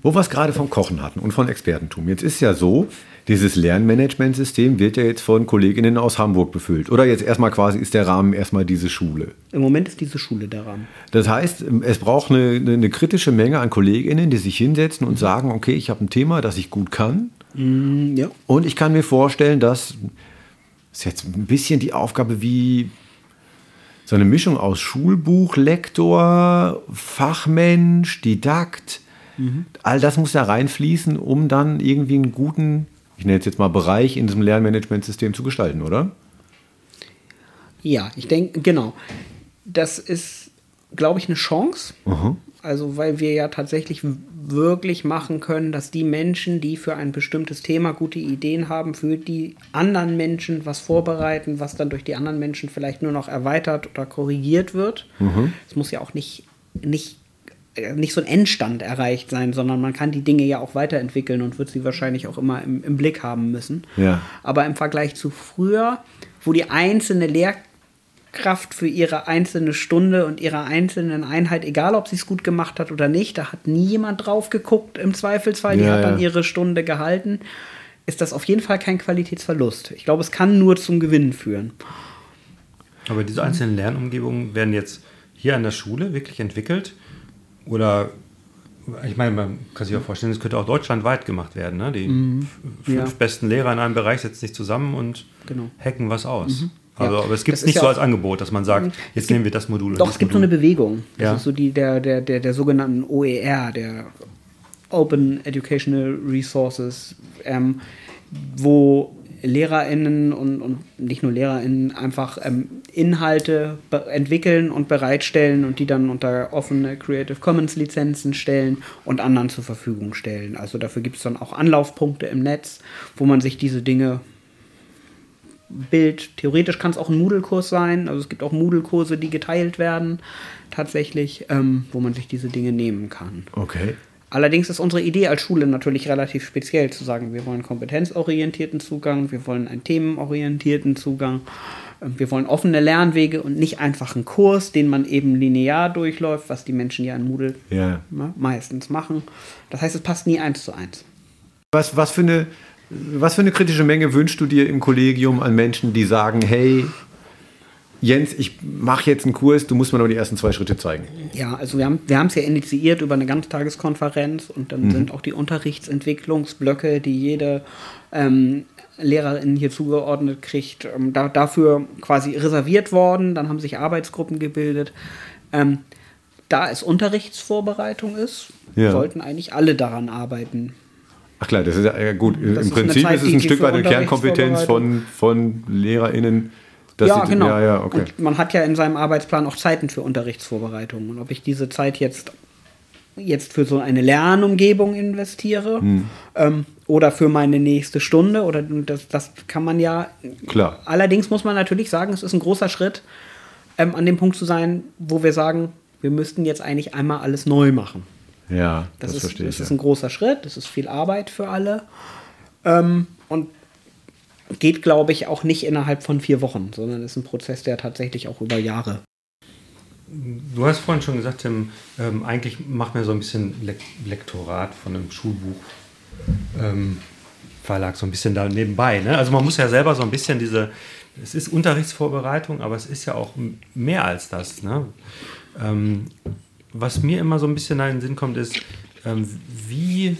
Wo wir es gerade vom Kochen hatten und von Expertentum. Jetzt ist ja so, dieses Lernmanagementsystem wird ja jetzt von Kolleginnen aus Hamburg befüllt. Oder jetzt erstmal quasi ist der Rahmen erstmal diese Schule. Im Moment ist diese Schule der Rahmen. Das heißt, es braucht eine, eine, kritische Menge an Kolleginnen, die sich hinsetzen und sagen, okay, ich habe ein Thema, das ich gut kann. Ja. Und ich kann mir vorstellen, dass ist jetzt ein bisschen die Aufgabe wie so eine Mischung aus Schulbuch, Lektor, Fachmensch, Didakt. All das muss da reinfließen, um dann irgendwie einen guten, ich nenne es jetzt mal Bereich in diesem Lernmanagementsystem zu gestalten, oder? Ja, ich denke, genau. Das ist, glaube ich, eine Chance. Also, weil wir ja tatsächlich wirklich machen können, dass die Menschen, die für ein bestimmtes Thema gute Ideen haben, für die anderen Menschen was vorbereiten, was dann durch die anderen Menschen vielleicht nur noch erweitert oder korrigiert wird. Es muss ja auch nicht, nicht, nicht so ein Endstand erreicht sein, sondern man kann die Dinge ja auch weiterentwickeln und wird sie wahrscheinlich auch immer im, im Blick haben müssen. Ja. Aber im Vergleich zu früher, wo die einzelne Lehrkraft für ihre einzelne Stunde und ihre einzelnen Einheit, egal ob sie es gut gemacht hat oder nicht, da hat nie jemand drauf geguckt im Zweifelsfall, die Ja, hat dann ja. ihre Stunde gehalten, ist das auf jeden Fall kein Qualitätsverlust. Ich glaube, es kann nur zum Gewinn führen. Aber diese einzelnen Lernumgebungen werden jetzt hier an der Schule wirklich entwickelt? Oder, ich meine, man kann sich auch vorstellen, das könnte auch deutschlandweit gemacht werden. Ne? Die f- fünf Mhm. Ja. besten Lehrer in einem Bereich setzen sich zusammen und Genau. hacken was aus. Also, Ja. aber es gibt es nicht ja so als Angebot, dass man sagt, jetzt gibt- nehmen wir das Modul. Doch, das es gibt so Modul. eine Bewegung. Das Ja. ist so die der, der, der, der sogenannten OER, der Open Educational Resources, ähm, wo LehrerInnen und, und nicht nur LehrerInnen einfach ähm, Inhalte entwickeln und bereitstellen und die dann unter offene Creative Commons Lizenzen stellen und anderen zur Verfügung stellen. Also dafür gibt es dann auch Anlaufpunkte im Netz, wo man sich diese Dinge Bild. Theoretisch kann es auch ein Moodle-Kurs sein. Also es gibt auch Moodle-Kurse, die geteilt werden, tatsächlich, ähm, wo man sich diese Dinge nehmen kann. Okay. Allerdings ist unsere Idee als Schule natürlich relativ speziell zu sagen, wir wollen kompetenzorientierten Zugang, wir wollen einen themenorientierten Zugang, ähm, wir wollen offene Lernwege und nicht einfach einen Kurs, den man eben linear durchläuft, was die Menschen ja in Moodle ja. Ne, meistens machen. Das heißt, es passt nie eins zu eins. Was, was für eine was für eine kritische Menge wünschst du dir im Kollegium an Menschen, die sagen, hey, Jens, ich mache jetzt einen Kurs, du musst mir noch die ersten zwei Schritte zeigen. Ja, also wir haben wir es ja initiiert über eine Ganztageskonferenz und dann mhm. sind auch die Unterrichtsentwicklungsblöcke, die jede ähm, Lehrerin hier zugeordnet kriegt, ähm, da, dafür quasi reserviert worden. Dann haben sich Arbeitsgruppen gebildet. Ähm, da es Unterrichtsvorbereitung ist, ja. sollten eigentlich alle daran arbeiten. Ach klar, das ist ja gut. Das Im ist Prinzip Zeit, ist es ein Stück weit eine Kernkompetenz von, von LehrerInnen. Ja, sie, genau. Ja, ja, okay. Und man hat ja in seinem Arbeitsplan auch Zeiten für Unterrichtsvorbereitungen. Und ob ich diese Zeit jetzt, jetzt für so eine Lernumgebung investiere hm. ähm, oder für meine nächste Stunde, oder das, das kann man ja. Klar. Allerdings muss man natürlich sagen, es ist ein großer Schritt, ähm, an dem Punkt zu sein, wo wir sagen, wir müssten jetzt eigentlich einmal alles neu machen. Ja, das, das ist, verstehe ich. Das ist ein großer Schritt, das ist viel Arbeit für alle. Ähm, und geht, glaube ich, auch nicht innerhalb von vier Wochen, sondern ist ein Prozess, der tatsächlich auch über Jahre. Du hast vorhin schon gesagt, Tim, ähm, eigentlich macht man so ein bisschen Le Lektorat von einem Schulbuch. Ähm, Verlag so ein bisschen da nebenbei. Ne? Also man muss ja selber so ein bisschen diese, es ist Unterrichtsvorbereitung, aber es ist ja auch mehr als das. Ne? Ähm, was mir immer so ein bisschen in den Sinn kommt, ist, ähm, wie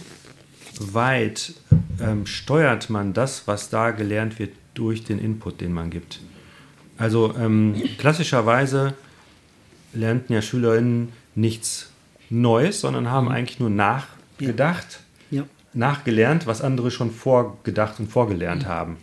weit ähm, steuert man das, was da gelernt wird, durch den Input, den man gibt. Also ähm, klassischerweise lernten ja SchülerInnen nichts Neues, sondern haben eigentlich nur nachgedacht, ja. Ja. nachgelernt, was andere schon vorgedacht und vorgelernt mhm. haben.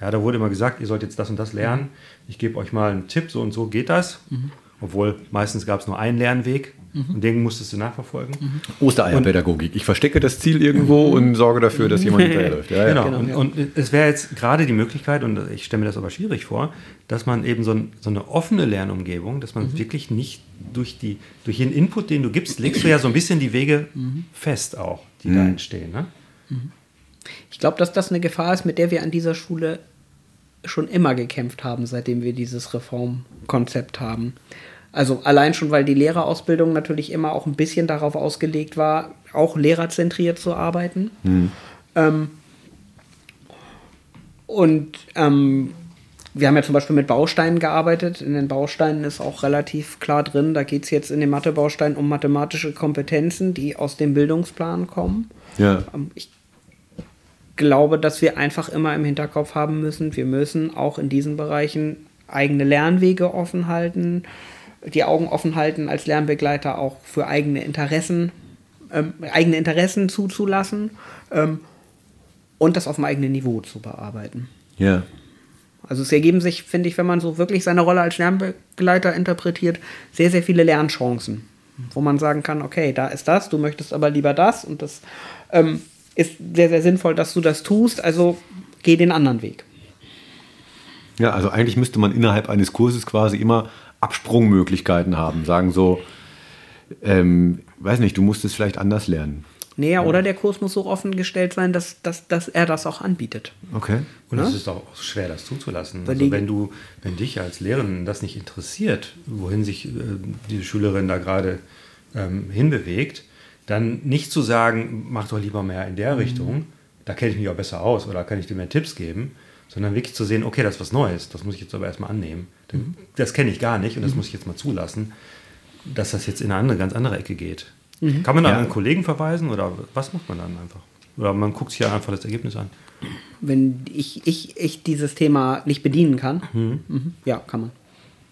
Ja, da wurde immer gesagt, ihr sollt jetzt das und das lernen. Mhm. Ich gebe euch mal einen Tipp, so und so geht das. Mhm. Obwohl meistens gab es nur einen Lernweg. Mhm. Und den musstest du nachverfolgen. Mhm. Ostereierpädagogik. Ich verstecke das Ziel irgendwo mhm. und sorge dafür, dass jemand hinterherläuft. Ja, genau. Ja. Und, und, es wäre jetzt gerade die Möglichkeit, und ich stelle mir das aber schwierig vor, dass man eben so, ein, so eine offene Lernumgebung, dass man mhm. wirklich nicht durch, die, durch den Input, den du gibst, legst du ja so ein bisschen die Wege mhm. fest auch, die da mhm. entstehen. Ne? Ich glaube, dass das eine Gefahr ist, mit der wir an dieser Schule schon immer gekämpft haben, seitdem wir dieses Reformkonzept haben. Also allein schon, weil die Lehrerausbildung natürlich immer auch ein bisschen darauf ausgelegt war, auch lehrerzentriert zu arbeiten. Mhm. Ähm, und ähm, wir haben ja zum Beispiel mit Bausteinen gearbeitet. In den Bausteinen ist auch relativ klar drin, da geht es jetzt in den Mathebausteinen um mathematische Kompetenzen, die aus dem Bildungsplan kommen. Ja. Ähm, ich glaube, dass wir einfach immer im Hinterkopf haben müssen, wir müssen auch in diesen Bereichen eigene Lernwege offen halten die Augen offen halten als Lernbegleiter auch für eigene Interessen, ähm, eigene Interessen zuzulassen ähm, und das auf dem eigenen Niveau zu bearbeiten. Ja. Also es ergeben sich, finde ich, wenn man so wirklich seine Rolle als Lernbegleiter interpretiert, sehr, sehr viele Lernchancen, wo man sagen kann, okay, da ist das, du möchtest aber lieber das und das ähm, ist sehr, sehr sinnvoll, dass du das tust, also geh den anderen Weg. Ja, also eigentlich müsste man innerhalb eines Kurses quasi immer Absprungmöglichkeiten haben. Sagen so, ähm, weiß nicht, du musst es vielleicht anders lernen. Nee, ja. oder der Kurs muss so offen gestellt sein, dass, dass, dass er das auch anbietet. Okay. Und es ist auch schwer, das zuzulassen. Weil also wenn du, wenn dich als Lehrerin das nicht interessiert, wohin sich äh, diese Schülerin da gerade ähm, hinbewegt, dann nicht zu sagen, mach doch lieber mehr in der mhm. Richtung, da kenne ich mich auch besser aus oder kann ich dir mehr Tipps geben, sondern wirklich zu sehen, okay, das ist was Neues, das muss ich jetzt aber erstmal annehmen. Das kenne ich gar nicht und das mhm. muss ich jetzt mal zulassen, dass das jetzt in eine andere, ganz andere Ecke geht. Mhm. Kann man dann ja. an Kollegen verweisen oder was macht man dann einfach? Oder man guckt sich ja einfach das Ergebnis an. Wenn ich, ich, ich dieses Thema nicht bedienen kann, mhm. mhm. ja, kann man.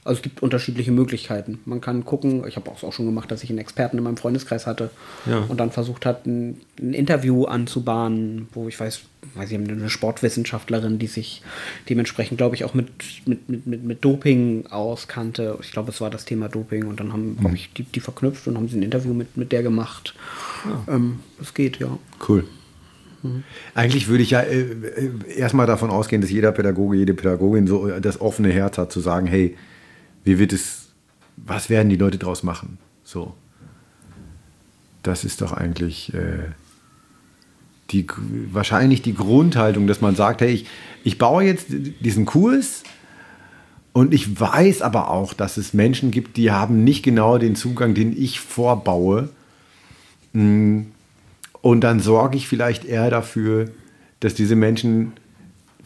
Also es gibt unterschiedliche Möglichkeiten. Man kann gucken, ich habe auch schon gemacht, dass ich einen Experten in meinem Freundeskreis hatte Ja. und dann versucht hat, ein, ein Interview anzubahnen, wo ich weiß, weiß ich, eine Sportwissenschaftlerin, die sich dementsprechend, glaube ich, auch mit, mit, mit, mit, mit Doping auskannte. Ich glaube, es war das Thema Doping und dann haben hab ich die, die verknüpft und haben sie ein Interview mit, mit der gemacht. Ähm, das geht, ja. Cool. Eigentlich würde ich ja äh, äh, erstmal davon ausgehen, dass jeder Pädagoge, jede Pädagogin so das offene Herz hat, zu sagen, hey, wie wird es, was werden die Leute draus machen? So. Das ist doch eigentlich äh, die, wahrscheinlich die Grundhaltung, dass man sagt, hey, ich, ich baue jetzt diesen Kurs und ich weiß aber auch, dass es Menschen gibt, die haben nicht genau den Zugang, den ich vorbaue. Mm, Und dann sorge ich vielleicht eher dafür, dass diese Menschen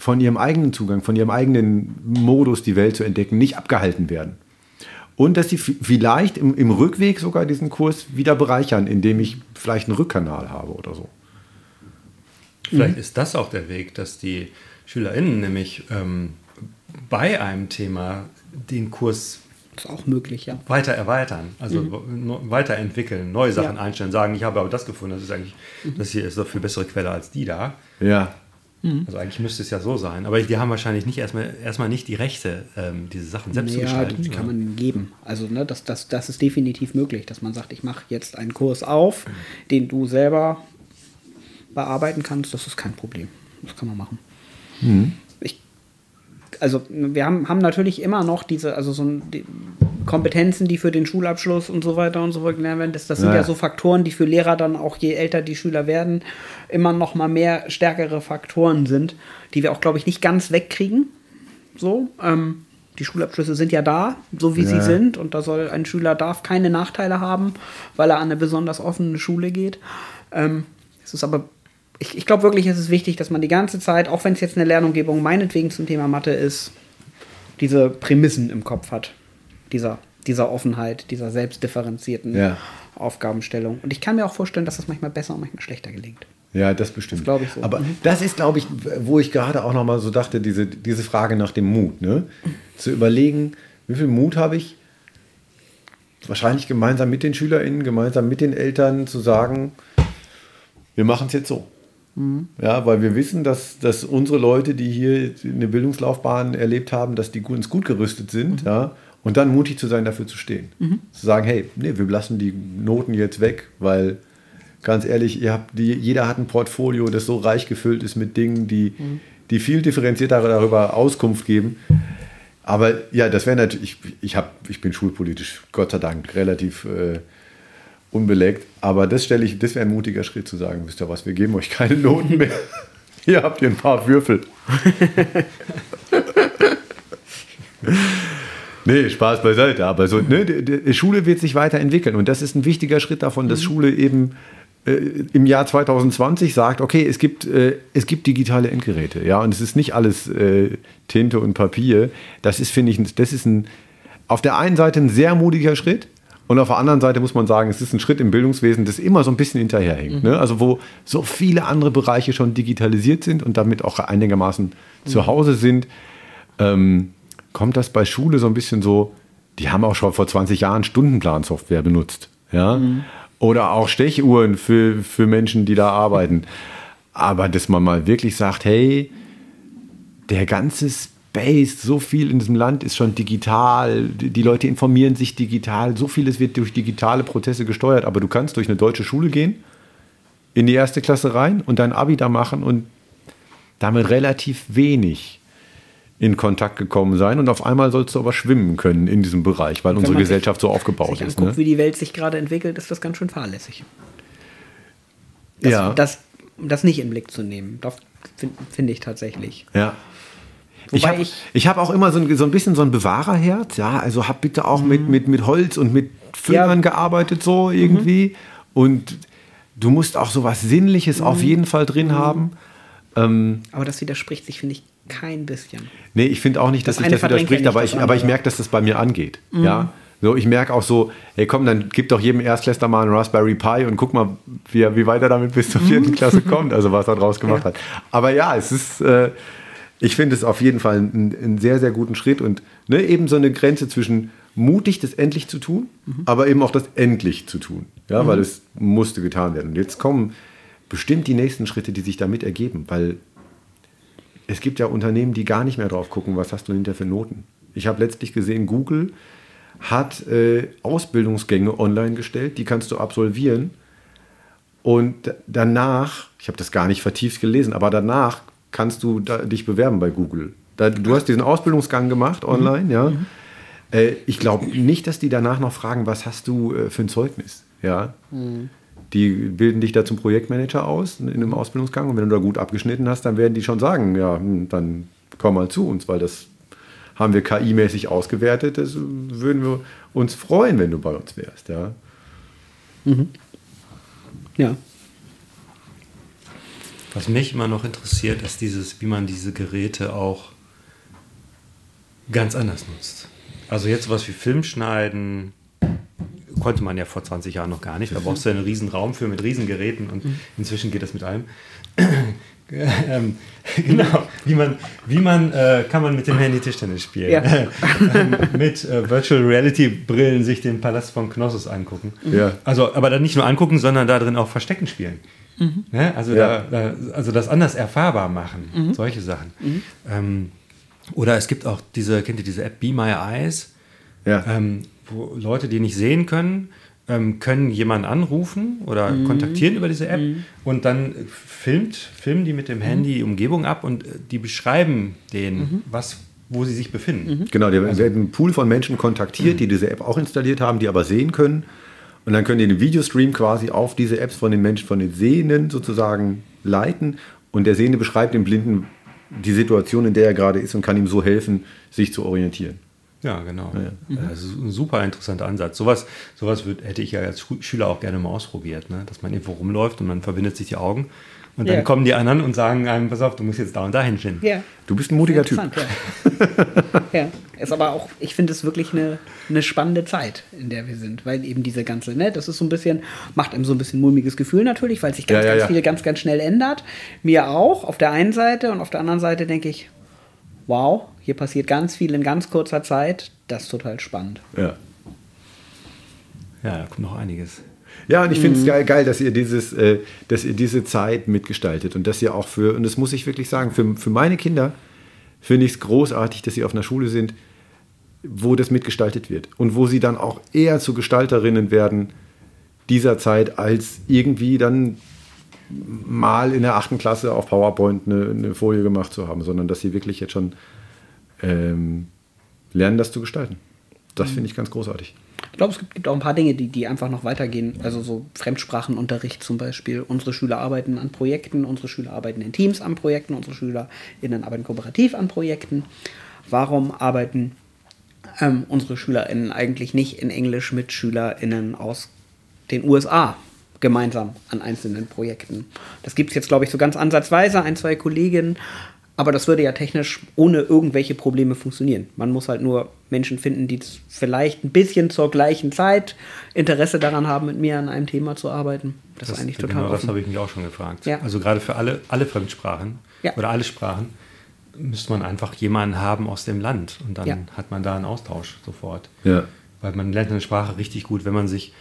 von ihrem eigenen Zugang, von ihrem eigenen Modus, die Welt zu entdecken, nicht abgehalten werden. Und dass sie vielleicht im, im Rückweg sogar diesen Kurs wieder bereichern, indem ich vielleicht einen Rückkanal habe oder so. Vielleicht ist das auch der Weg, dass die SchülerInnen nämlich ähm, bei einem Thema den Kurs Das ist auch möglich, ja. weiter erweitern, also no- weiterentwickeln, neue Sachen Ja. einstellen, sagen, ich habe aber das gefunden, das ist eigentlich, das hier ist doch viel bessere Quelle als die da. Ja. Also eigentlich müsste es ja so sein. Aber die haben wahrscheinlich nicht erstmal, erstmal nicht die Rechte, ähm, diese Sachen selbst zu Ja, gestalten. die kann man ihnen geben. Also ne, das, das, das ist definitiv möglich, dass man sagt, ich mache jetzt einen Kurs auf, den du selber bearbeiten kannst. Das ist kein Problem. Das kann man machen. Ich, also wir haben, haben natürlich immer noch diese, also so ein, die Kompetenzen, die für den Schulabschluss und so weiter und so fort gelernt werden. Das, das sind Ja. ja so Faktoren, die für Lehrer dann auch, je älter die Schüler werden, immer noch mal mehr stärkere Faktoren sind, die wir auch, glaube ich, nicht ganz wegkriegen. So, ähm, die Schulabschlüsse sind ja da, so wie sie Ja. sind, und da soll ein Schüler darf keine Nachteile haben, weil er an eine besonders offene Schule geht. Ähm, es ist aber, ich, ich glaube wirklich, es ist wichtig, dass man die ganze Zeit, auch wenn es jetzt eine Lernumgebung meinetwegen zum Thema Mathe ist, diese Prämissen im Kopf hat. Dieser, dieser Offenheit, dieser selbstdifferenzierten Ja. Aufgabenstellung. Und ich kann mir auch vorstellen, dass das manchmal besser und manchmal schlechter gelingt. Ja, das bestimmt. Das ich so. Aber Mhm. das ist, glaube ich, wo ich gerade auch noch mal so dachte, diese, diese Frage nach dem Mut. Ne? Zu überlegen, wie viel Mut habe ich, wahrscheinlich gemeinsam mit den SchülerInnen, gemeinsam mit den Eltern zu sagen, wir machen es jetzt so. Mhm. Ja, weil wir wissen, dass, dass unsere Leute, die hier eine Bildungslaufbahn erlebt haben, dass die gut, uns gut gerüstet sind, Mhm. ja, und dann mutig zu sein, dafür zu stehen. Zu sagen, hey, nee, wir lassen die Noten jetzt weg, weil ganz ehrlich, ihr habt die, jeder hat ein Portfolio, das so reich gefüllt ist mit Dingen, die, Mhm. die viel differenzierter darüber Auskunft geben. Aber ja, das wäre natürlich, ich, ich, hab, ich bin schulpolitisch, Gott sei Dank, relativ äh, unbeleckt. Aber das stelle ich, das wäre ein mutiger Schritt zu sagen, wisst ihr was, wir geben euch keine Noten mehr. Hier habt ihr ein paar Würfel. Nee, Spaß beiseite. Aber so, ne, die, die Schule wird sich weiterentwickeln. Und das ist ein wichtiger Schritt davon, dass Schule eben äh, im Jahr 2020 sagt, okay, es gibt, äh, es gibt digitale Endgeräte. Ja, und es ist nicht alles äh, Tinte und Papier. Das ist, finde ich, das ist ein, auf der einen Seite ein sehr mutiger Schritt. Und auf der anderen Seite muss man sagen, es ist ein Schritt im Bildungswesen, das immer so ein bisschen hinterherhängt. Ne? Also wo so viele andere Bereiche schon digitalisiert sind und damit auch einigermaßen zu Hause sind, ähm, kommt das bei Schule so ein bisschen so, die haben auch schon vor 20 Jahren Stundenplansoftware benutzt. Ja? Oder auch Stechuhren für, für Menschen, die da arbeiten. Aber dass man mal wirklich sagt, hey, der ganze Space, so viel in diesem Land ist schon digital, die die Leute informieren sich digital, so vieles wird durch digitale Prozesse gesteuert, aber du kannst durch eine deutsche Schule gehen, in die erste Klasse rein und dein Abi da machen und damit relativ wenig in Kontakt gekommen sein und auf einmal sollst du aber schwimmen können in diesem Bereich, weil unsere man sich- Gesellschaft so aufgebaut sich ist. anguckt, Ne? wie die Welt sich gerade entwickelt, ist das ganz schön fahrlässig. Das, Ja. das, um das nicht in den Blick zu nehmen, das finde find ich tatsächlich. Ja. Ich Wobei habe ich- ich hab auch immer so ein, so ein bisschen so ein Bewahrerherz, ja, also hab bitte auch mit, mit, mit Holz und mit Füllern Mhm. Ja. Mhm. gearbeitet, so irgendwie. Und du musst auch so was Sinnliches Mhm. auf jeden Fall drin haben. Ähm, Aber das widerspricht sich, finde ich, kein bisschen. nee, ich finde auch nicht, dass Das sich das widerspricht, ja aber ich, aber ich. Mhm. merke, dass das bei mir angeht. Ja. So, ich merke auch so, hey komm, dann gib doch jedem Erstklässler mal einen Raspberry Pi und guck mal, wie, wie weit er damit bis zur Mhm. vierten Klasse kommt, also was er draus gemacht hat. Aber ja, es ist, äh, Ich finde es auf jeden Fall einen, einen, sehr, sehr guten Schritt und ne, eben so eine Grenze zwischen mutig, das endlich zu tun, mhm. aber eben auch das endlich zu tun. Ja, mhm. weil es musste getan werden. Und jetzt kommen bestimmt die nächsten Schritte, die sich damit ergeben, weil es gibt ja Unternehmen, die gar nicht mehr drauf gucken, was hast du hinter für Noten. Ich habe letztlich gesehen, Google hat äh, Ausbildungsgänge online gestellt, die kannst du absolvieren. Und danach, ich habe das gar nicht vertieft gelesen, aber danach kannst du da, dich bewerben bei Google. Da, du hast diesen Ausbildungsgang gemacht online, mhm. ja. Mhm. Äh, ich glaube nicht, dass die danach noch fragen, was hast du äh, für ein Zeugnis, ja. Mhm. Die bilden dich da zum Projektmanager aus in einem Ausbildungsgang und wenn du da gut abgeschnitten hast, dann werden die schon sagen, ja, hm, dann komm mal zu uns, weil das haben wir KI-mäßig ausgewertet. Das würden wir uns freuen, wenn du bei uns wärst, ja. Mhm. Ja. Was mich immer noch interessiert, ist dieses, wie man diese Geräte auch ganz anders nutzt. Also jetzt was wie Film schneiden, konnte man ja vor 20 Jahren noch gar nicht. Da brauchst du einen riesen Raum für mit riesen Geräten und mhm. inzwischen geht das mit allem. ähm, genau, wie man, wie man äh, kann man mit dem Handy Tischtennis spielen. Ja. ähm, mit äh, Virtual Reality Brillen sich den Palast von Knossos angucken. Ja. Also, aber dann nicht nur angucken, sondern da drin auch Verstecken spielen. Mhm. Ja, also, ja. Da, da, also das anders erfahrbar machen, mhm. solche Sachen. Mhm. Ähm, oder es gibt auch diese, kennt ihr diese App Be My Eyes? Ja. Ähm, wo Leute, die nicht sehen können, ähm, können jemanden anrufen oder mhm. kontaktieren über diese App mhm. und dann filmt, filmen die mit dem Handy die Umgebung ab und äh, die beschreiben denen, mhm. was, wo sie sich befinden. Mhm. Genau, die also, werden einen Pool von Menschen kontaktiert, die diese App auch installiert haben, die aber sehen können. Und dann können die den Videostream quasi auf diese Apps von den Menschen, von den Sehenden sozusagen leiten. Und der Sehende beschreibt dem Blinden die Situation, in der er gerade ist und kann ihm so helfen, sich zu orientieren. Ja, genau. Ja. Mhm. Das ist ein super interessanter Ansatz. Sowas, sowas würd, hätte ich ja als Schüler auch gerne mal ausprobiert, ne? dass man irgendwo rumläuft und man verbindet sich die Augen und dann ja. kommen die anderen und sagen einem, pass auf, du musst jetzt da und da hin. Ja. Du bist ein mutiger Typ. Ja. ja. Ist aber auch, ich finde es wirklich eine, eine spannende Zeit, in der wir sind, weil eben diese ganze, ne, das ist so ein bisschen, macht einem so ein bisschen mulmiges Gefühl natürlich, weil sich ganz, ja, ganz viel ganz, ganz schnell ändert. Mir auch, auf der einen Seite und auf der anderen Seite denke ich, wow, hier passiert ganz viel in ganz kurzer Zeit. Das ist total spannend. Ja. Ja, da kommt noch einiges. Ja, und ich finde es mhm. geil, geil, dass ihr dieses, äh, dass ihr diese Zeit mitgestaltet und dass ihr auch für, und das muss ich wirklich sagen, für, für meine Kinder finde ich es großartig, dass sie auf einer Schule sind, wo das mitgestaltet wird und wo sie dann auch eher zu Gestalterinnen werden dieser Zeit, als irgendwie dann mal in der achten Klasse auf PowerPoint eine, eine Folie gemacht zu haben, sondern dass sie wirklich jetzt schon ähm, lernen, das zu gestalten. Das finde ich ganz großartig. Ich glaube, es gibt, gibt, auch ein paar Dinge, die, die einfach noch weitergehen. Also so Fremdsprachenunterricht zum Beispiel. Unsere Schüler arbeiten an Projekten, unsere Schüler arbeiten in Teams an Projekten, unsere SchülerInnen arbeiten kooperativ an Projekten. Warum arbeiten ähm, unsere SchülerInnen eigentlich nicht in Englisch mit SchülerInnen aus den USA gemeinsam an einzelnen Projekten? Das gibt es jetzt, glaube ich, so ganz ansatzweise. Ein, zwei Kolleginnen aber das würde ja technisch ohne irgendwelche Probleme funktionieren. Man muss halt nur Menschen finden, die vielleicht ein bisschen zur gleichen Zeit Interesse daran haben, mit mir an einem Thema zu arbeiten. Das, das ist eigentlich total Genau, offen. das habe ich mich auch schon gefragt. Ja. Also gerade für alle, alle Fremdsprachen ja. oder alle Sprachen müsste man einfach jemanden haben aus dem Land und dann ja. hat man da einen Austausch sofort. Ja. Weil man lernt eine Sprache richtig gut, wenn man sich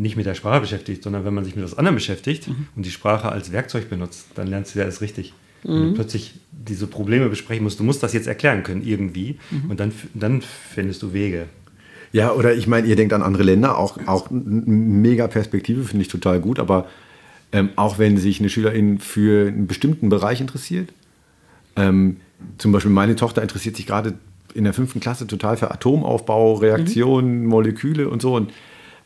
nicht mit der Sprache beschäftigt, sondern wenn man sich mit etwas anderem beschäftigt mhm. und die Sprache als Werkzeug benutzt, dann lernst du ja erst richtig mhm. plötzlich diese Probleme besprechen musst. Du musst das jetzt erklären können irgendwie mhm. und dann, dann findest du Wege. Ja, oder ich meine, ihr denkt an andere Länder, auch, auch mega Perspektive, finde ich total gut, aber ähm, auch wenn sich eine Schülerin für einen bestimmten Bereich interessiert, ähm, zum Beispiel meine Tochter interessiert sich gerade in der fünften Klasse total für Atomaufbau, Reaktionen, mhm. Moleküle und so und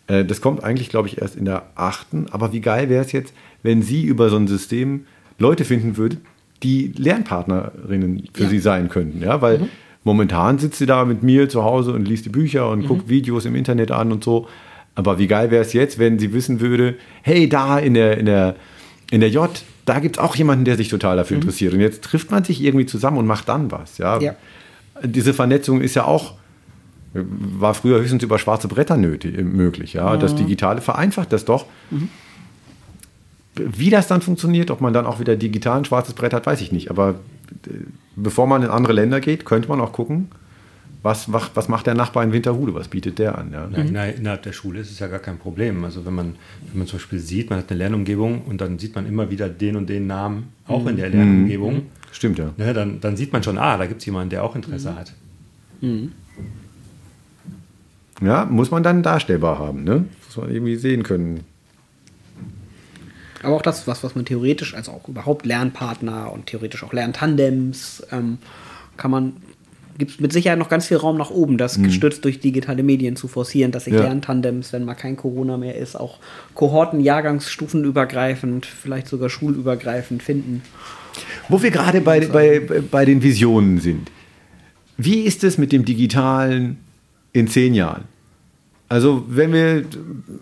äh, das kommt eigentlich, glaube ich, erst in der achten, aber wie geil wäre es jetzt, wenn sie über so ein System Leute finden würde, die Lernpartnerinnen für ja. sie sein könnten. Ja, weil mhm. momentan sitzt sie da mit mir zu Hause und liest die Bücher und mhm. guckt Videos im Internet an und so. Aber wie geil wäre es jetzt, wenn sie wissen würde, hey, da in der, in der, in der J, da gibt es auch jemanden, der sich total dafür mhm. interessiert. Und jetzt trifft man sich irgendwie zusammen und macht dann was. Ja? ja. Diese Vernetzung ist ja auch, war früher höchstens über schwarze Bretter nötig, möglich. Ja? Das Digitale vereinfacht das doch. Mhm. Wie das dann funktioniert, ob man dann auch wieder digital ein schwarzes Brett hat, weiß ich nicht. Aber bevor man in andere Länder geht, könnte man auch gucken, was, was, was macht der Nachbar in Winterhude, was bietet der an. Ja? Ja, inner- innerhalb der Schule ist es ja gar kein Problem. Also wenn man, wenn man zum Beispiel sieht, man hat eine Lernumgebung und dann sieht man immer wieder den und den Namen auch in der Lernumgebung, Stimmt ja. ne, dann, dann sieht man schon, ah, da gibt es jemanden, der auch Interesse hat. Ja, muss man dann darstellbar haben, ne? Muss man irgendwie sehen können. Aber auch das, was, was man theoretisch, also auch überhaupt Lernpartner und theoretisch auch Lerntandems, ähm, kann man, gibt es mit Sicherheit noch ganz viel Raum nach oben, das gestützt durch digitale Medien zu forcieren, dass sich Ja. Lerntandems, wenn mal kein Corona mehr ist, auch Kohorten, Jahrgangsstufenübergreifend, vielleicht sogar schulübergreifend finden. Wo wir gerade bei, bei, bei den Visionen sind. Wie ist es mit dem Digitalen in zehn Jahren? Also, wenn wir,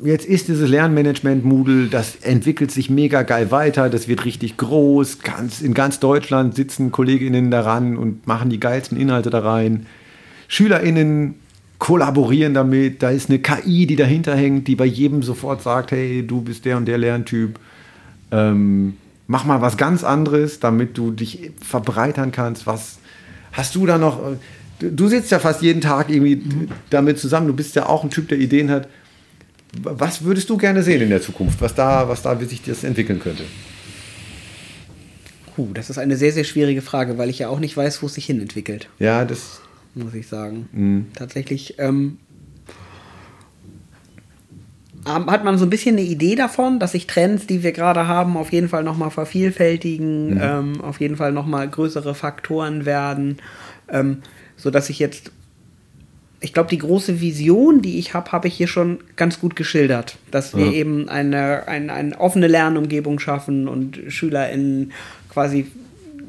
jetzt ist dieses Lernmanagement Moodle, das entwickelt sich mega geil weiter, das wird richtig groß, ganz, in ganz Deutschland sitzen KollegInnen daran und machen die geilsten Inhalte da rein. SchülerInnen kollaborieren damit, da ist eine KI, die dahinter hängt, die bei jedem sofort sagt, hey, du bist der und der Lerntyp. Ähm, mach mal was ganz anderes, damit du dich verbreitern kannst. Was hast du da noch? Du, sitzt ja fast jeden Tag irgendwie damit zusammen. Du bist ja auch ein Typ, der Ideen hat. Was würdest du gerne sehen in der Zukunft? Was da, was da, wie sich das entwickeln könnte? Puh, das ist eine sehr, sehr schwierige Frage, weil ich ja auch nicht weiß, wo es sich hin entwickelt. Ja, das. muss ich sagen. Tatsächlich ähm, ähm, hat man so ein bisschen eine Idee davon, dass sich Trends, die wir gerade haben, auf jeden Fall nochmal vervielfältigen, ähm, auf jeden Fall nochmal größere Faktoren werden, ähm, sodass ich jetzt, ich glaube, die große Vision, die ich habe, habe ich hier schon ganz gut geschildert, dass wir Ja. eben eine, eine, eine offene Lernumgebung schaffen und SchülerInnen quasi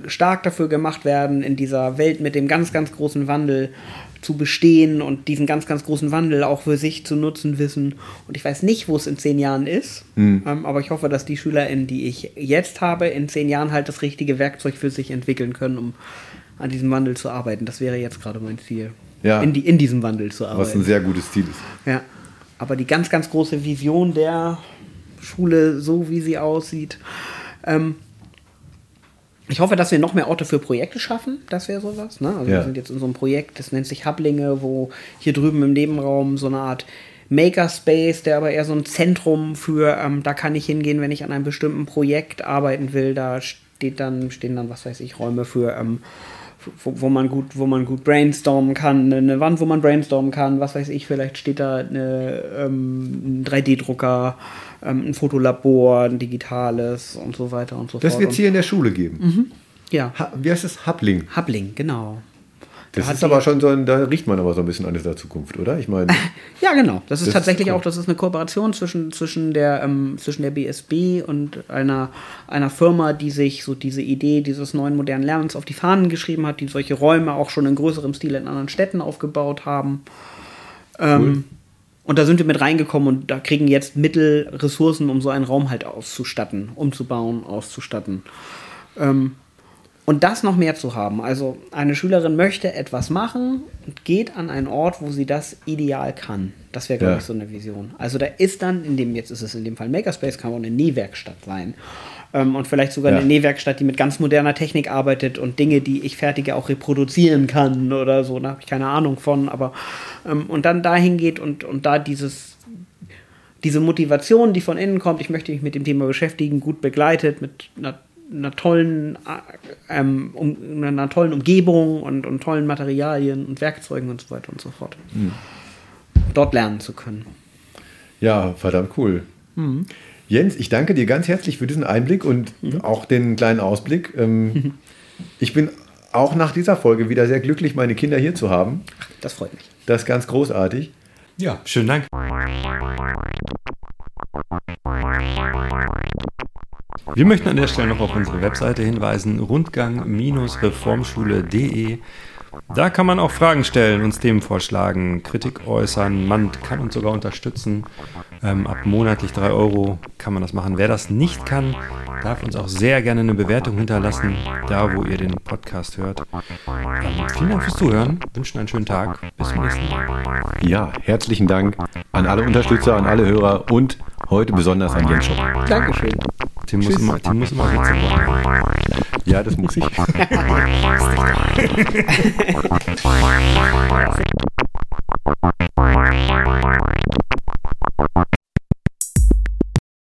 stark dafür gemacht werden, in dieser Welt mit dem ganz, ganz großen Wandel zu bestehen und diesen ganz, ganz großen Wandel auch für sich zu nutzen wissen. Und ich weiß nicht, wo es in zehn Jahren ist, ähm, aber ich hoffe, dass die SchülerInnen, die ich jetzt habe, in zehn Jahren halt das richtige Werkzeug für sich entwickeln können, um an diesem Wandel zu arbeiten. Das wäre jetzt gerade mein Ziel. Ja. In, die, in diesem Wandel zu Was ein arbeiten. sehr gutes Ziel ist. Ja. Aber die ganz, ganz große Vision der Schule, so wie sie aussieht, ähm, ich hoffe, dass wir noch mehr Orte für Projekte schaffen. Das wäre sowas. Ne? Also Ja. wir sind jetzt in so einem Projekt, das nennt sich Hablinge, wo hier drüben im Nebenraum so eine Art Makerspace, der aber eher so ein Zentrum für, ähm, da kann ich hingehen, wenn ich an einem bestimmten Projekt arbeiten will. Da steht dann, stehen dann, was weiß ich, Räume für, ähm, wo, wo man gut, wo man gut brainstormen kann, eine Wand, wo man brainstormen kann, was weiß ich, vielleicht steht da eine, ähm, ein 3D-Drucker, ähm, ein Fotolabor, ein digitales und so weiter und so Das fort. wird es hier in der Schule geben. Und- ja, Ha, wie heißt es? Habling. Habling, genau. Das hat ist aber schon so ein, da riecht man aber so ein bisschen an der Zukunft, oder? Ich meine, Ja, genau. Das ist Das ist tatsächlich cool. auch, das ist eine Kooperation zwischen, zwischen, der, ähm, zwischen der BSB und einer, einer Firma, die sich so diese Idee dieses neuen modernen Lernens auf die Fahnen geschrieben hat, die solche Räume auch schon in größerem Stil in anderen Städten aufgebaut haben. Ähm, Und da sind wir mit reingekommen und da kriegen jetzt Mittel, Ressourcen, um so einen Raum halt auszustatten, umzubauen, auszustatten. Ähm, und das noch mehr zu haben. Also eine Schülerin möchte etwas machen und geht an einen Ort, wo sie das ideal kann. Das wäre, glaube Ja. ich, so eine Vision. Also da ist dann, in dem, jetzt ist es in dem Fall Makerspace, kann auch eine Nähwerkstatt sein. Ähm, und vielleicht sogar Ja. eine Nähwerkstatt, die mit ganz moderner Technik arbeitet und Dinge, die ich fertige, auch reproduzieren kann oder so. Da habe ich keine Ahnung von. Aber ähm, und dann dahin geht und, und da dieses diese Motivation, die von innen kommt, ich möchte mich mit dem Thema beschäftigen, gut begleitet, mit einer, einer tollen, äh, ähm, um, einer tollen Umgebung und, und tollen Materialien und Werkzeugen und so weiter und so fort. Dort lernen zu können. ja, verdammt cool. Jens, ich danke dir ganz herzlich für diesen Einblick und auch den kleinen Ausblick. Ähm, ich bin auch nach dieser Folge wieder sehr glücklich, meine Kinder hier zu haben. Das freut mich. Das ist ganz großartig. Ja, schönen Dank. Wir möchten an der Stelle noch auf unsere Webseite hinweisen, rundgang-reformschule.de. Da kann man auch Fragen stellen, uns Themen vorschlagen, Kritik äußern. Man kann uns sogar unterstützen. Ähm, ab monatlich 3 Euro kann man das machen. Wer das nicht kann, darf uns auch sehr gerne eine Bewertung hinterlassen, da wo ihr den Podcast hört. Ähm, vielen Dank fürs Zuhören. Wünschen einen schönen Tag. Bis zum nächsten Mal. Ja, herzlichen Dank an alle Unterstützer, an alle Hörer und heute besonders an Jens Schopp. Dankeschön. Tim muss, immer, Tim muss immer Witze machen. Ja, das muss ich.